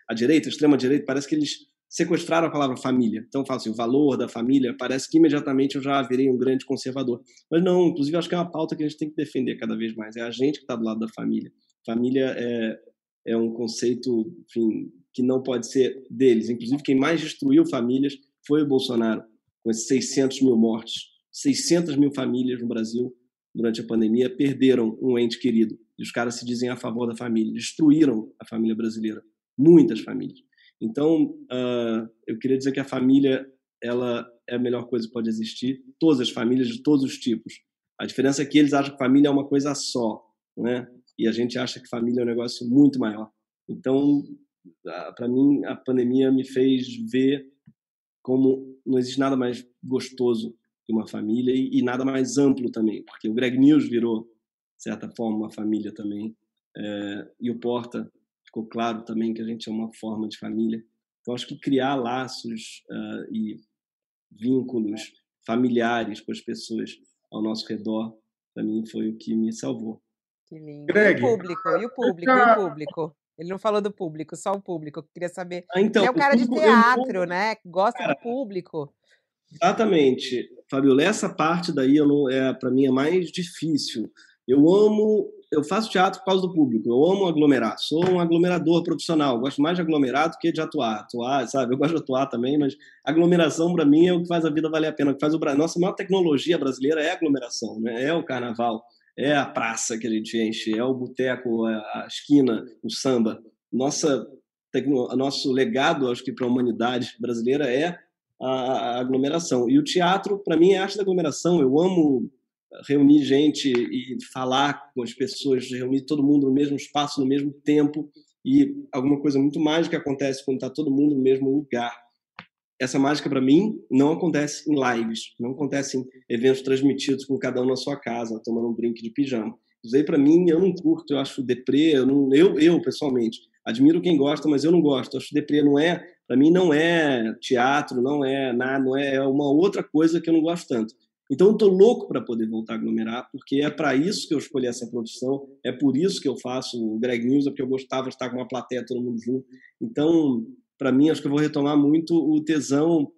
a direita, a extrema-direita, parece que eles sequestraram a palavra família. Então, eu falo assim, o valor da família, parece que imediatamente eu já virei um grande conservador. Mas não, inclusive, acho que é uma pauta que a gente tem que defender cada vez mais. É a gente que está do lado da família. Família é, é um conceito, enfim, que não pode ser deles. Inclusive, quem mais destruiu famílias foi o Bolsonaro, com esses 600 mil mortes. 600 mil famílias no Brasil, durante a pandemia, perderam um ente querido. E os caras se dizem a favor da família. Destruíram a família brasileira muitas famílias. Então, uh, eu queria dizer que a família ela é a melhor coisa que pode existir, todas as famílias de todos os tipos. A diferença é que eles acham que família é uma coisa só, né? E a gente acha que família é um negócio muito maior. Então, para mim, a pandemia me fez ver como não existe nada mais gostoso que uma família e, e nada mais amplo também, porque o Greg News virou, de certa forma, uma família também. É, e o Porta ficou claro também que a gente é uma forma de família. Então, acho que criar laços uh, e vínculos familiares com as pessoas ao nosso redor, para mim, foi o que me salvou. Que lindo. Greg, e o público? E o público? E o público? Ele não falou do público, só o público. Eu queria saber. Ah, então, Ele é um cara de teatro, né? Gosta cara, do público. Exatamente. Fabiola, essa parte daí não, é, para mim é mais difícil. Eu amo eu faço teatro por causa do público. Eu amo aglomerar. Sou um aglomerador profissional. Gosto mais de aglomerar do que de atuar. Atuar, sabe? Eu gosto de atuar também, mas aglomeração para mim é o que faz a vida valer a pena. O que faz o Nossa maior tecnologia brasileira é aglomeração, né? É o carnaval, é a praça que a gente enche, é o boteco, é a esquina, o samba. Nossa, tecno... nosso legado, acho que para a humanidade brasileira é a aglomeração. E o teatro, para mim, é a arte da aglomeração. Eu amo reunir gente e falar com as pessoas, reunir todo mundo no mesmo espaço, no mesmo tempo, e alguma coisa muito mágica acontece quando está todo mundo no mesmo lugar. Essa mágica, para mim, não acontece em lives, não acontece em eventos transmitidos com cada um na sua casa, tomando um drink de pijama. Isso aí, para mim, eu não curto, eu acho deprê, eu, não, eu, eu, pessoalmente, admiro quem gosta, mas eu não gosto. Acho que deprê não é, para mim não é teatro, não é nada, não é, é uma outra coisa que eu não gosto tanto. Então eu louco para poder voltar a aglomerar, porque é para isso que eu escolhi essa profissão, é por isso que eu faço o Greg News, é porque eu gostava de estar com uma plateia todo mundo junto. Então, para mim, acho que eu vou retomar muito o tesão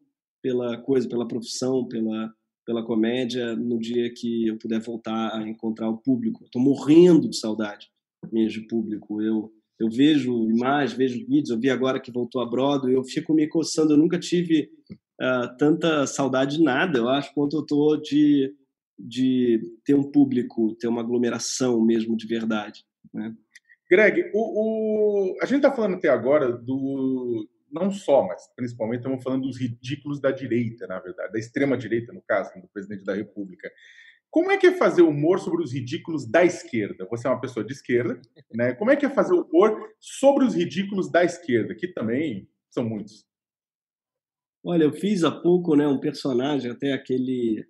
pela coisa, pela profissão, pela pela comédia no dia que eu puder voltar a encontrar o público. Estou morrendo de saudade mesmo de público. Eu eu vejo imagens, vejo vídeos. Eu vi agora que voltou a Broadway, eu fico me coçando. Eu nunca tive uh, tanta saudade de nada, eu acho, quanto eu estou de, de ter um público, ter uma aglomeração mesmo de verdade. Né? Greg, o, o, a gente está falando até agora do. Não só, mas principalmente estamos falando dos ridículos da direita, na verdade, da extrema-direita, no caso, do presidente da República. Como é que é fazer humor sobre os ridículos da esquerda? Você é uma pessoa de esquerda, né? Como é que é fazer humor sobre os ridículos da esquerda, que também são muitos? Olha, eu fiz há pouco, né, um personagem, até aquele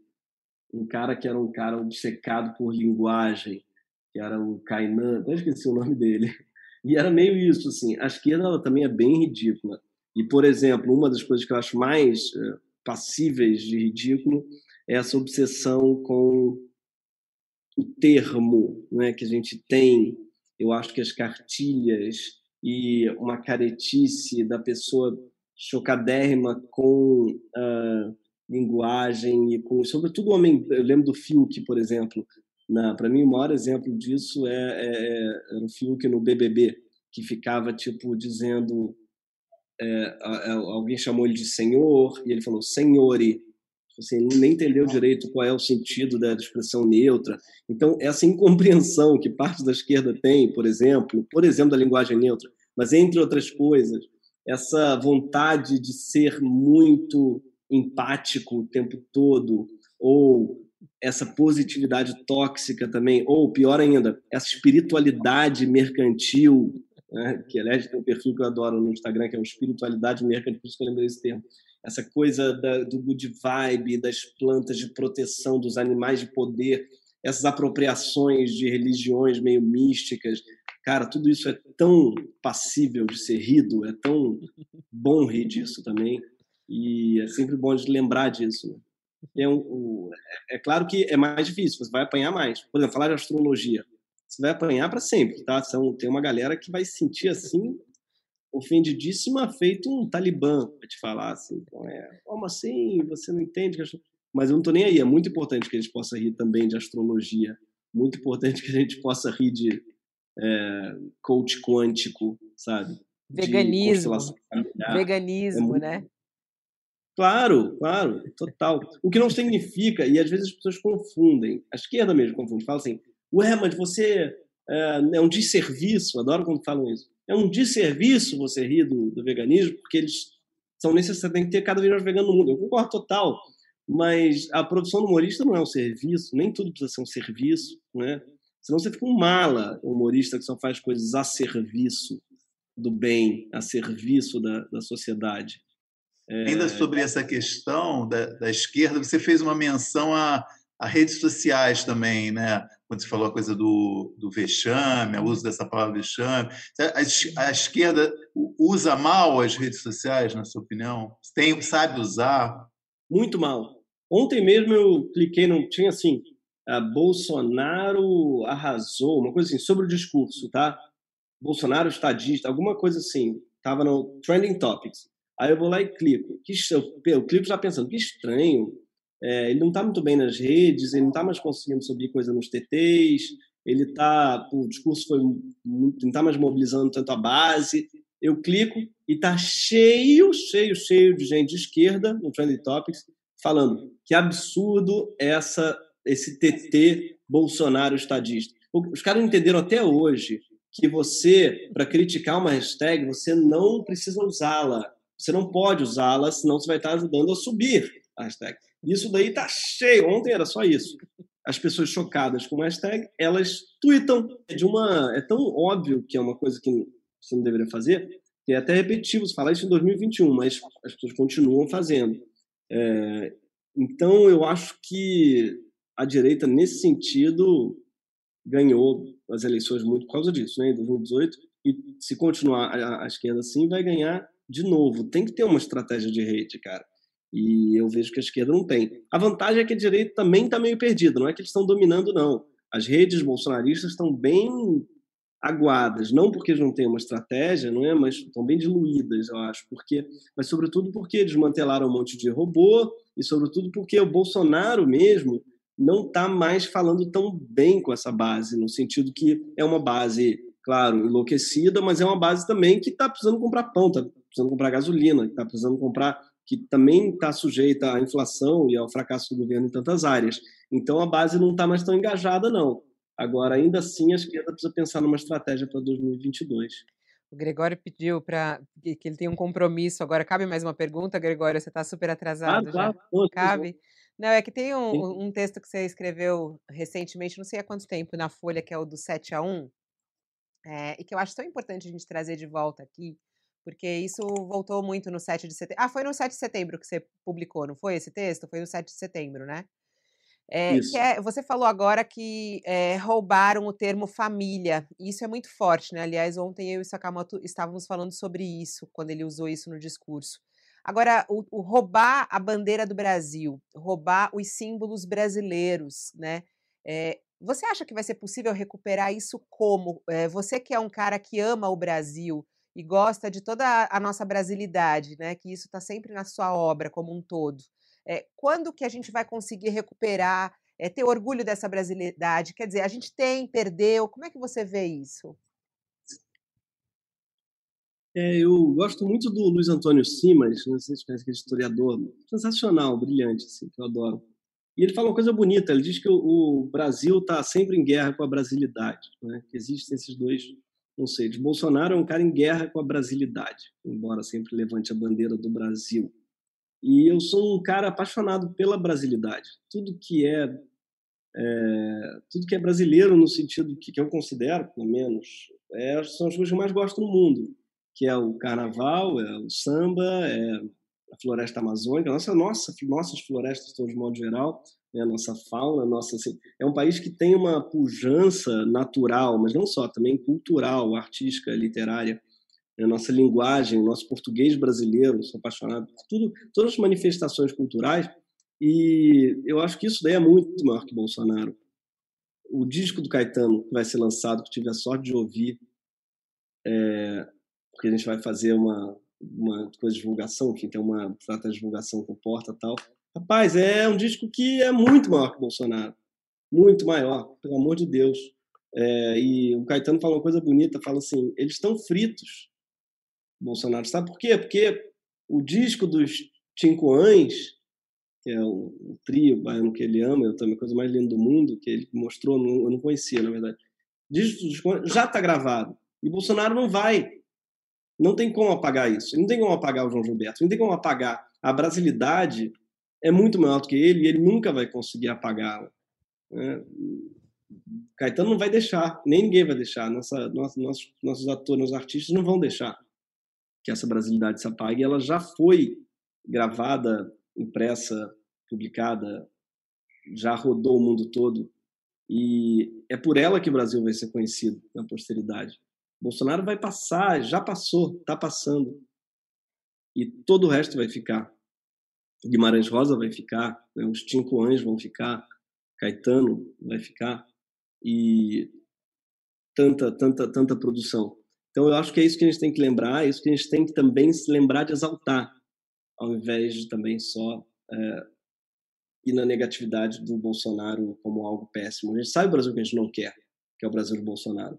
um cara que era um cara obcecado por linguagem, que era o Kainan, até esqueci o nome (laughs) dele. E era meio isso, assim. A esquerda ela também é bem ridícula. E, por exemplo, uma das coisas que eu acho mais uh, passíveis de ridículo é essa obsessão com o termo né, que a gente tem. Eu acho que as cartilhas e uma caretice da pessoa chocadérrima com uh, linguagem e com, sobretudo, homem. Eu lembro do Fiuk, por exemplo. Para mim, o maior exemplo disso é, é, é o Fiuk no BBB, que ficava tipo dizendo. É, alguém chamou ele de senhor e ele falou senhore assim, ele nem entendeu direito qual é o sentido da expressão neutra. Então, essa incompreensão que parte da esquerda tem, por exemplo, por exemplo, da linguagem neutra, mas entre outras coisas, essa vontade de ser muito empático o tempo todo, ou essa positividade tóxica também, ou pior ainda, essa espiritualidade mercantil, né? que aliás tem um perfil que eu adoro no Instagram, que é o espiritualidade mercantil, por isso que eu lembrei esse termo. Essa coisa da, do good vibe, das plantas de proteção, dos animais de poder, essas apropriações de religiões meio místicas, Cara, tudo isso é tão passível de ser rido, é tão bom rir disso também. E é sempre bom de lembrar disso. Né? É, um, é, claro que é mais difícil, você vai apanhar mais. Por exemplo, falar de astrologia. Você vai apanhar para sempre, tá? São, tem uma galera que vai se sentir assim, ofendidíssima, feito um talibã, para te falar assim. Então, é, como assim? Você não entende? Mas eu não estou nem aí. É muito importante que a gente possa rir também de astrologia. Muito importante que a gente possa rir de é, coach quântico, sabe? Veganismo. Veganismo, é muito... né? Claro, claro, total. O que não significa, e às vezes as pessoas confundem, a esquerda mesmo confunde, fala assim, ué, mas você é, é um desserviço, adoro quando falam isso, é um desserviço você rir do, do veganismo, porque eles são necessários, tem que ter cada vez mais vegano no mundo. Eu concordo total, mas a produção do humorista não é um serviço, nem tudo precisa ser um serviço, né? Senão você fica um mala, um humorista que só faz coisas a serviço do bem, a serviço da, da sociedade. É... Ainda sobre essa questão da, da, esquerda, você fez uma menção a, a, redes sociais também, né? Quando você falou a coisa do, do vexame, o uso dessa palavra vexame. A, a, esquerda usa mal as redes sociais, na sua opinião? Tem, sabe usar? Muito mal. Ontem mesmo eu cliquei, não tinha assim, Bolsonaro arrasou, uma coisa assim, sobre o discurso, tá? Bolsonaro estadista, alguma coisa assim, tava no Trending Topics. Aí eu vou lá e clico. Que, eu, eu clico já pensando, que estranho, é, ele não está muito bem nas redes, ele não está mais conseguindo subir coisa nos TTs, ele tá, o discurso foi muito, não está mais mobilizando tanto a base. Eu clico e está cheio, cheio, cheio de gente de esquerda no Trending Topics falando que absurdo essa esse TT Bolsonaro estadista. Os caras entenderam até hoje que você, para criticar uma hashtag, você não precisa usá-la. Você não pode usá-la, senão você vai estar ajudando a subir a hashtag. Isso daí tá cheio. Ontem era só isso. As pessoas chocadas com a hashtag, elas tweetam. É de uma, é tão óbvio que é uma coisa que você não deveria fazer, que é até repetitivo falar isso em 2021, mas as pessoas continuam fazendo. É, então, eu acho que a direita, nesse sentido, ganhou as eleições muito por causa disso, né, em 2018. e se continuar a, a esquerda assim, vai ganhar de novo. Tem que ter uma estratégia de rede, cara. E eu vejo que a esquerda não tem. A vantagem é que a direita também está meio perdida. Não é que eles estão dominando, não. As redes bolsonaristas estão bem aguadas, não porque eles não têm uma estratégia, não é, mas estão bem diluídas, eu acho, porque, mas sobretudo porque desmantelaram um monte de robô e sobretudo porque o Bolsonaro mesmo não está mais falando tão bem com essa base, no sentido que é uma base, claro, enlouquecida, mas é uma base também que está precisando comprar pão, está precisando comprar gasolina, está precisando comprar que também está sujeita à inflação e ao fracasso do governo em tantas áreas. Então a base não está mais tão engajada, não. Agora, ainda assim, a esquerda precisa pensar numa estratégia para 2022. O Gregório pediu para que ele tenha um compromisso. Agora, cabe mais uma pergunta, Gregório? Você está super atrasado ah, já. Tá, cabe? Não, é que tem um, um, texto que você escreveu recentemente, não sei há quanto tempo, na Folha, que é o do 7 a 1, é, e que eu acho tão importante a gente trazer de volta aqui, porque isso voltou muito no 7 de setembro. Ah, foi no 7 de setembro que você publicou, não foi esse texto? Foi no 7 de setembro, né? É, é, você falou agora que é, roubaram o termo família. Isso é muito forte, né? Aliás, ontem eu e Sakamoto estávamos falando sobre isso, quando ele usou isso no discurso. Agora, o, o roubar a bandeira do Brasil, roubar os símbolos brasileiros, né? É, você acha que vai ser possível recuperar isso como? É, você que é um cara que ama o Brasil e gosta de toda a nossa brasilidade, né? Que isso está sempre na sua obra como um todo. É, quando que a gente vai conseguir recuperar, é, ter orgulho dessa brasilidade? Quer dizer, a gente tem, perdeu, como é que você vê isso? É, eu gosto muito do Luiz Antônio Simas, não sei se conhece aquele historiador, sensacional, brilhante, assim, que eu adoro. E ele fala uma coisa bonita, ele diz que o, o Brasil está sempre em guerra com a brasilidade, né? que existem esses dois conceitos. Bolsonaro é um cara em guerra com a brasilidade, embora sempre levante a bandeira do Brasil. E eu sou um cara apaixonado pela brasilidade. Tudo que é, é tudo que é brasileiro no sentido que, que eu considero, pelo menos, é, são as coisas que eu mais gosto no mundo, que é o carnaval, é o samba, é a floresta amazônica, nossa, nossa, nossas florestas, de modo geral, né, nossa fauna, nossa, assim, é um país que tem uma pujança natural, mas não só, também cultural, artística, literária, a nossa linguagem, nosso português brasileiro, sou apaixonado por tudo, todas as manifestações culturais, e eu acho que isso daí é muito maior que Bolsonaro. O disco do Caetano que vai ser lançado, que tive a sorte de ouvir, é, porque a gente vai fazer uma, uma coisa de divulgação, enfim, tem uma trata de divulgação com porta tal. Rapaz, é um disco que é muito maior que Bolsonaro. Muito maior, pelo amor de Deus. É, e o Caetano fala uma coisa bonita, fala assim, eles estão fritos Bolsonaro. Sabe por quê? Porque o disco dos Cinco Ans, que é o trio baiano que ele ama, é a coisa mais linda do mundo, que ele mostrou, eu não conhecia, na verdade. O disco dos já está gravado. E Bolsonaro não vai. Não tem como apagar isso. Não tem como apagar o João Gilberto. Não tem como apagar. A brasilidade é muito maior do que ele e ele nunca vai conseguir apagá-la. Né? Caetano não vai deixar, nem ninguém vai deixar. Nossa, nossa, nossos, nossos atores, nossos artistas não vão deixar que essa brasilidade se apague, ela já foi gravada, impressa, publicada, já rodou o mundo todo e é por ela que o Brasil vai ser conhecido na posteridade. Bolsonaro vai passar, já passou, está passando e todo o resto vai ficar. Guimarães Rosa vai ficar, né? os Cinco Anjos vão ficar, Caetano vai ficar e tanta, tanta, tanta produção. Então, eu acho que é isso que a gente tem que lembrar, é isso que a gente tem que também se lembrar de exaltar, ao invés de também só é, ir na negatividade do Bolsonaro como algo péssimo. A gente sabe o Brasil que a gente não quer, que é o Brasil do Bolsonaro.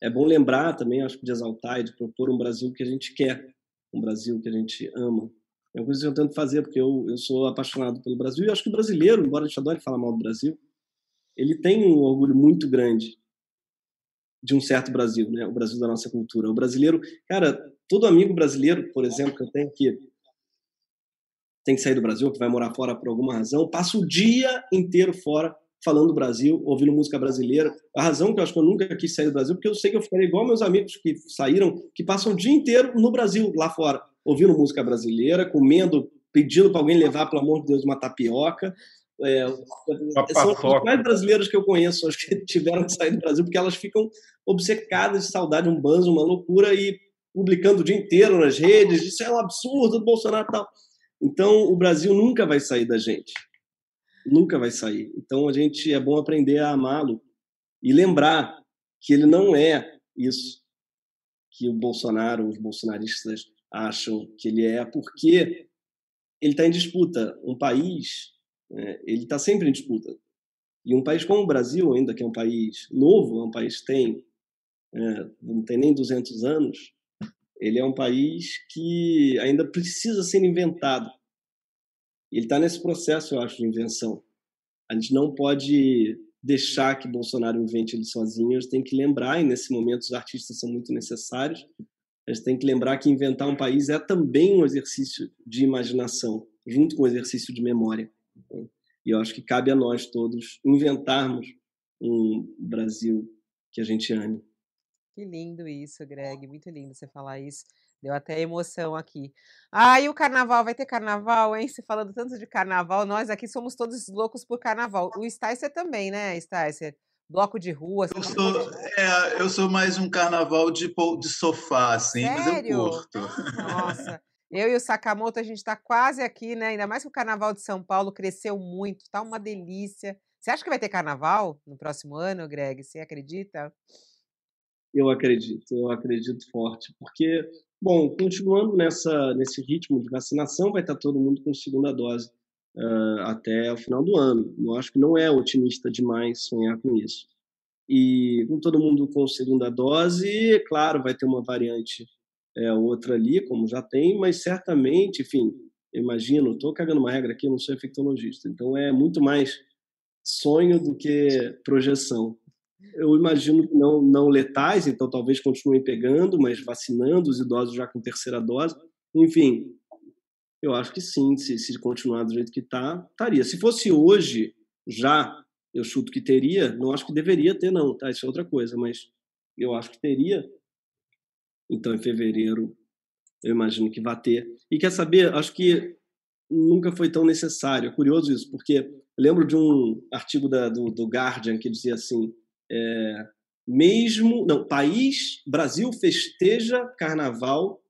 É bom lembrar também, acho que de exaltar e de propor um Brasil que a gente quer, um Brasil que a gente ama. É uma coisa que eu tento fazer, porque eu, eu sou apaixonado pelo Brasil e acho que o brasileiro, embora a gente adore falar mal do Brasil, ele tem um orgulho muito grande de um certo Brasil, né? O Brasil da nossa cultura. O brasileiro, cara, todo amigo brasileiro, por exemplo, que eu tenho que tem que sair do Brasil, que vai morar fora por alguma razão, passa o dia inteiro fora falando do Brasil, ouvindo música brasileira. A razão que eu acho que eu nunca quis sair do Brasil, porque eu sei que eu ficaria igual meus amigos que saíram, que passam o dia inteiro no Brasil, lá fora, ouvindo música brasileira, comendo, pedindo para alguém levar, pelo amor de Deus, uma tapioca, É, são as mais brasileiras que eu conheço, as que tiveram que sair do Brasil, porque elas ficam obcecadas de saudade, um banzo, uma loucura, e publicando o dia inteiro nas redes, isso é um absurdo do Bolsonaro e tal. Então, o Brasil nunca vai sair da gente. Nunca vai sair. Então, a gente é bom aprender a amá-lo e lembrar que ele não é isso que o Bolsonaro, os bolsonaristas acham que ele é, porque ele está em disputa. Um país, né, ele está sempre em disputa. E um país como o Brasil, ainda que é um país novo, é um país que tem, é, não tem nem 200 anos, ele é um país que ainda precisa ser inventado. Ele está nesse processo, eu acho, de invenção. A gente não pode deixar que Bolsonaro invente ele sozinho, a gente tem que lembrar, e nesse momento os artistas são muito necessários, a gente tem que lembrar que inventar um país é também um exercício de imaginação, junto com o exercício de memória. E eu acho que cabe a nós todos inventarmos um Brasil que a gente ame. Que lindo isso, Greg, muito lindo você falar isso. Deu até emoção aqui. Ah, e o carnaval? Vai ter carnaval, hein? Se falando tanto de carnaval, nós aqui somos todos loucos por carnaval. O Sticer também, né, Sticer? Bloco de rua. Eu sou, é, eu sou mais um carnaval de, de sofá, assim, Sério? mas eu curto. Nossa. (laughs) Eu e o Sakamoto, a gente está quase aqui, né? Ainda mais que o Carnaval de São Paulo cresceu muito, tá uma delícia. Você acha que vai ter carnaval no próximo ano, Greg? Você acredita? Eu acredito, eu acredito forte, porque Bom, continuando nessa, nesse ritmo de vacinação, vai estar todo mundo com segunda dose uh, até o final do ano. Eu acho que não é otimista demais sonhar com isso. E com todo mundo com segunda dose, claro, vai ter uma variante é, outra ali, como já tem, mas certamente, enfim, imagino, estou cagando uma regra aqui, eu não sou infectologista, então é muito mais sonho do que projeção eu imagino que não, não letais, então talvez continuem pegando, mas vacinando os idosos já com terceira dose. Enfim, eu acho que sim, se, se continuar do jeito que está, estaria. Se fosse hoje, já, eu chuto que teria, não acho que deveria ter, não, tá? Isso é outra coisa, mas eu acho que teria. Então, em fevereiro, eu imagino que vai ter. E quer saber, acho que nunca foi tão necessário. É curioso isso, porque lembro de um artigo da, do, do Guardian que dizia assim: é, mesmo não país Brasil festeja Carnaval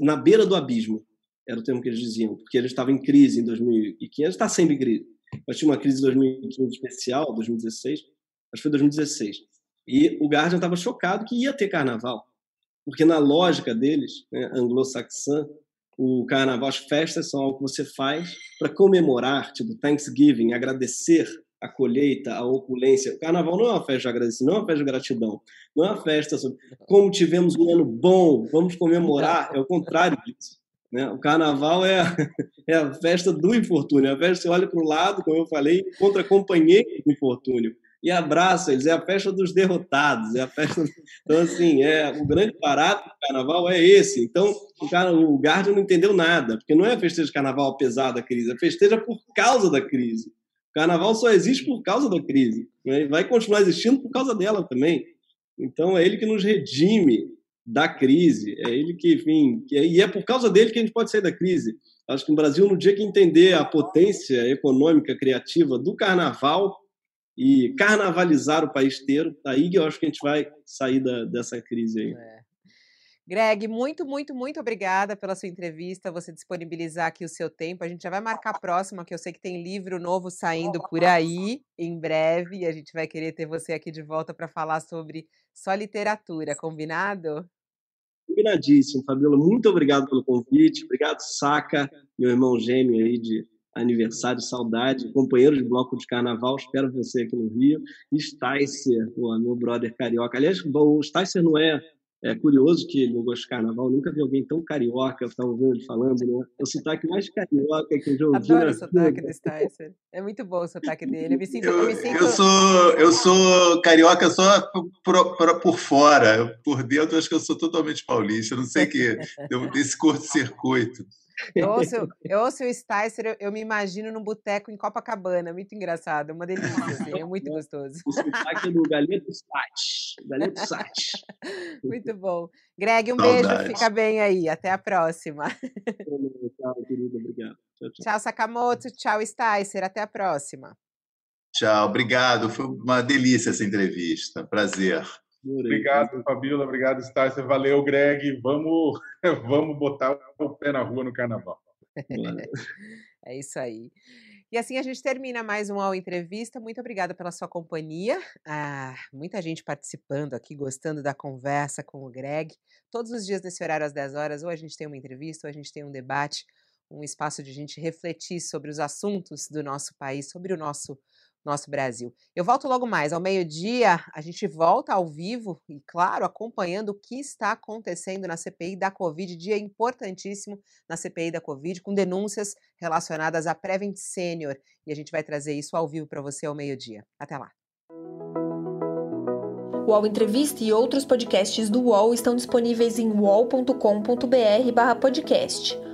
na beira do abismo era o termo que eles diziam porque ele estava em crise em 2015 está sempre em crise mas tinha uma crise em 2015 especial 2016 acho que foi 2016 e o Guardian estava chocado que ia ter Carnaval porque na lógica deles né, anglo-saxã o Carnaval as festas são algo que você faz para comemorar tipo Thanksgiving agradecer a colheita, a opulência. O carnaval não é uma festa de agradecimento, não é uma festa de gratidão, não é uma festa sobre como tivemos um ano bom, vamos comemorar, é o contrário disso. Né? O carnaval é a, (laughs) é a festa do infortúnio, é a festa que você olha para o lado, como eu falei, contra companheiros do infortúnio e abraça eles, é a festa dos derrotados, é a festa. (laughs) Então, assim, é, o grande barato do carnaval é esse. Então, o, cara, o não entendeu nada, porque não é festeja de carnaval apesar da crise, é festeja por causa da crise. Carnaval só existe por causa da crise. Né? Vai continuar existindo por causa dela também. Então é ele que nos redime da crise. É ele que, enfim, que é, e é por causa dele que a gente pode sair da crise. Acho que o Brasil, no dia que entender a potência econômica, criativa do carnaval e carnavalizar o país inteiro, aí eu acho que a gente vai sair da, dessa crise aí. É. Greg, muito, muito, muito obrigada pela sua entrevista, você disponibilizar aqui o seu tempo. A gente já vai marcar a próxima, que eu sei que tem livro novo saindo por aí em breve, e a gente vai querer ter você aqui de volta para falar sobre só literatura, combinado? Combinadíssimo, Fabiola. Muito obrigado pelo convite. Obrigado, Saca, meu irmão gêmeo aí de aniversário, saudade, companheiro de bloco de carnaval, espero você aqui no Rio. Sticer, meu brother carioca. Aliás, o Sticer não é é curioso que no gosto de carnaval nunca vi alguém tão carioca, eu estava ouvindo ele falando, né? É o sotaque mais carioca que eu já ouvi. Adoro o sotaque do Sticer. É muito bom o sotaque dele. Eu me sinto. Eu, eu, me sinto... eu sou, eu sou carioca só por, por, por fora. Por dentro, acho que eu sou totalmente paulista. Eu não sei que. (laughs) desse curto-circuito. Eu (laughs) ouço, eu ouço o Sticer, eu, eu me imagino num boteco em Copacabana. Muito engraçado, é uma delícia, assim, é muito gostoso. O sotaque do Galeto Sat. Galeto Sat. (laughs) Muito bom. Greg, um Saudade. beijo, fica bem aí. Até a próxima. (laughs) Tchau, querido. Obrigado. Tchau, tchau. tchau, Sakamoto. Tchau, Sticer. Até a próxima. Tchau, obrigado. Foi uma delícia essa entrevista. Prazer. Obrigado, Fabíola. Obrigado, Sticer. Valeu, Greg. Vamos, (laughs) vamos botar o pé na rua no carnaval. (laughs) é isso aí. E assim a gente termina mais um All Entrevista. Muito obrigada pela sua companhia. Ah, muita gente participando aqui, gostando da conversa com o Greg. Todos os dias nesse horário às 10 horas, ou a gente tem uma entrevista, ou a gente tem um debate, um espaço de gente refletir sobre os assuntos do nosso país, sobre o nosso nosso Brasil. Eu volto logo mais, ao meio-dia, a gente volta ao vivo e, claro, acompanhando o que está acontecendo na CPI da Covid, dia importantíssimo na CPI da Covid, com denúncias relacionadas à Prevent Senior. E a gente vai trazer isso ao vivo para você ao meio-dia. Até lá. O UOL Entrevista e outros podcasts do UOL estão disponíveis em uol.com.br/podcast.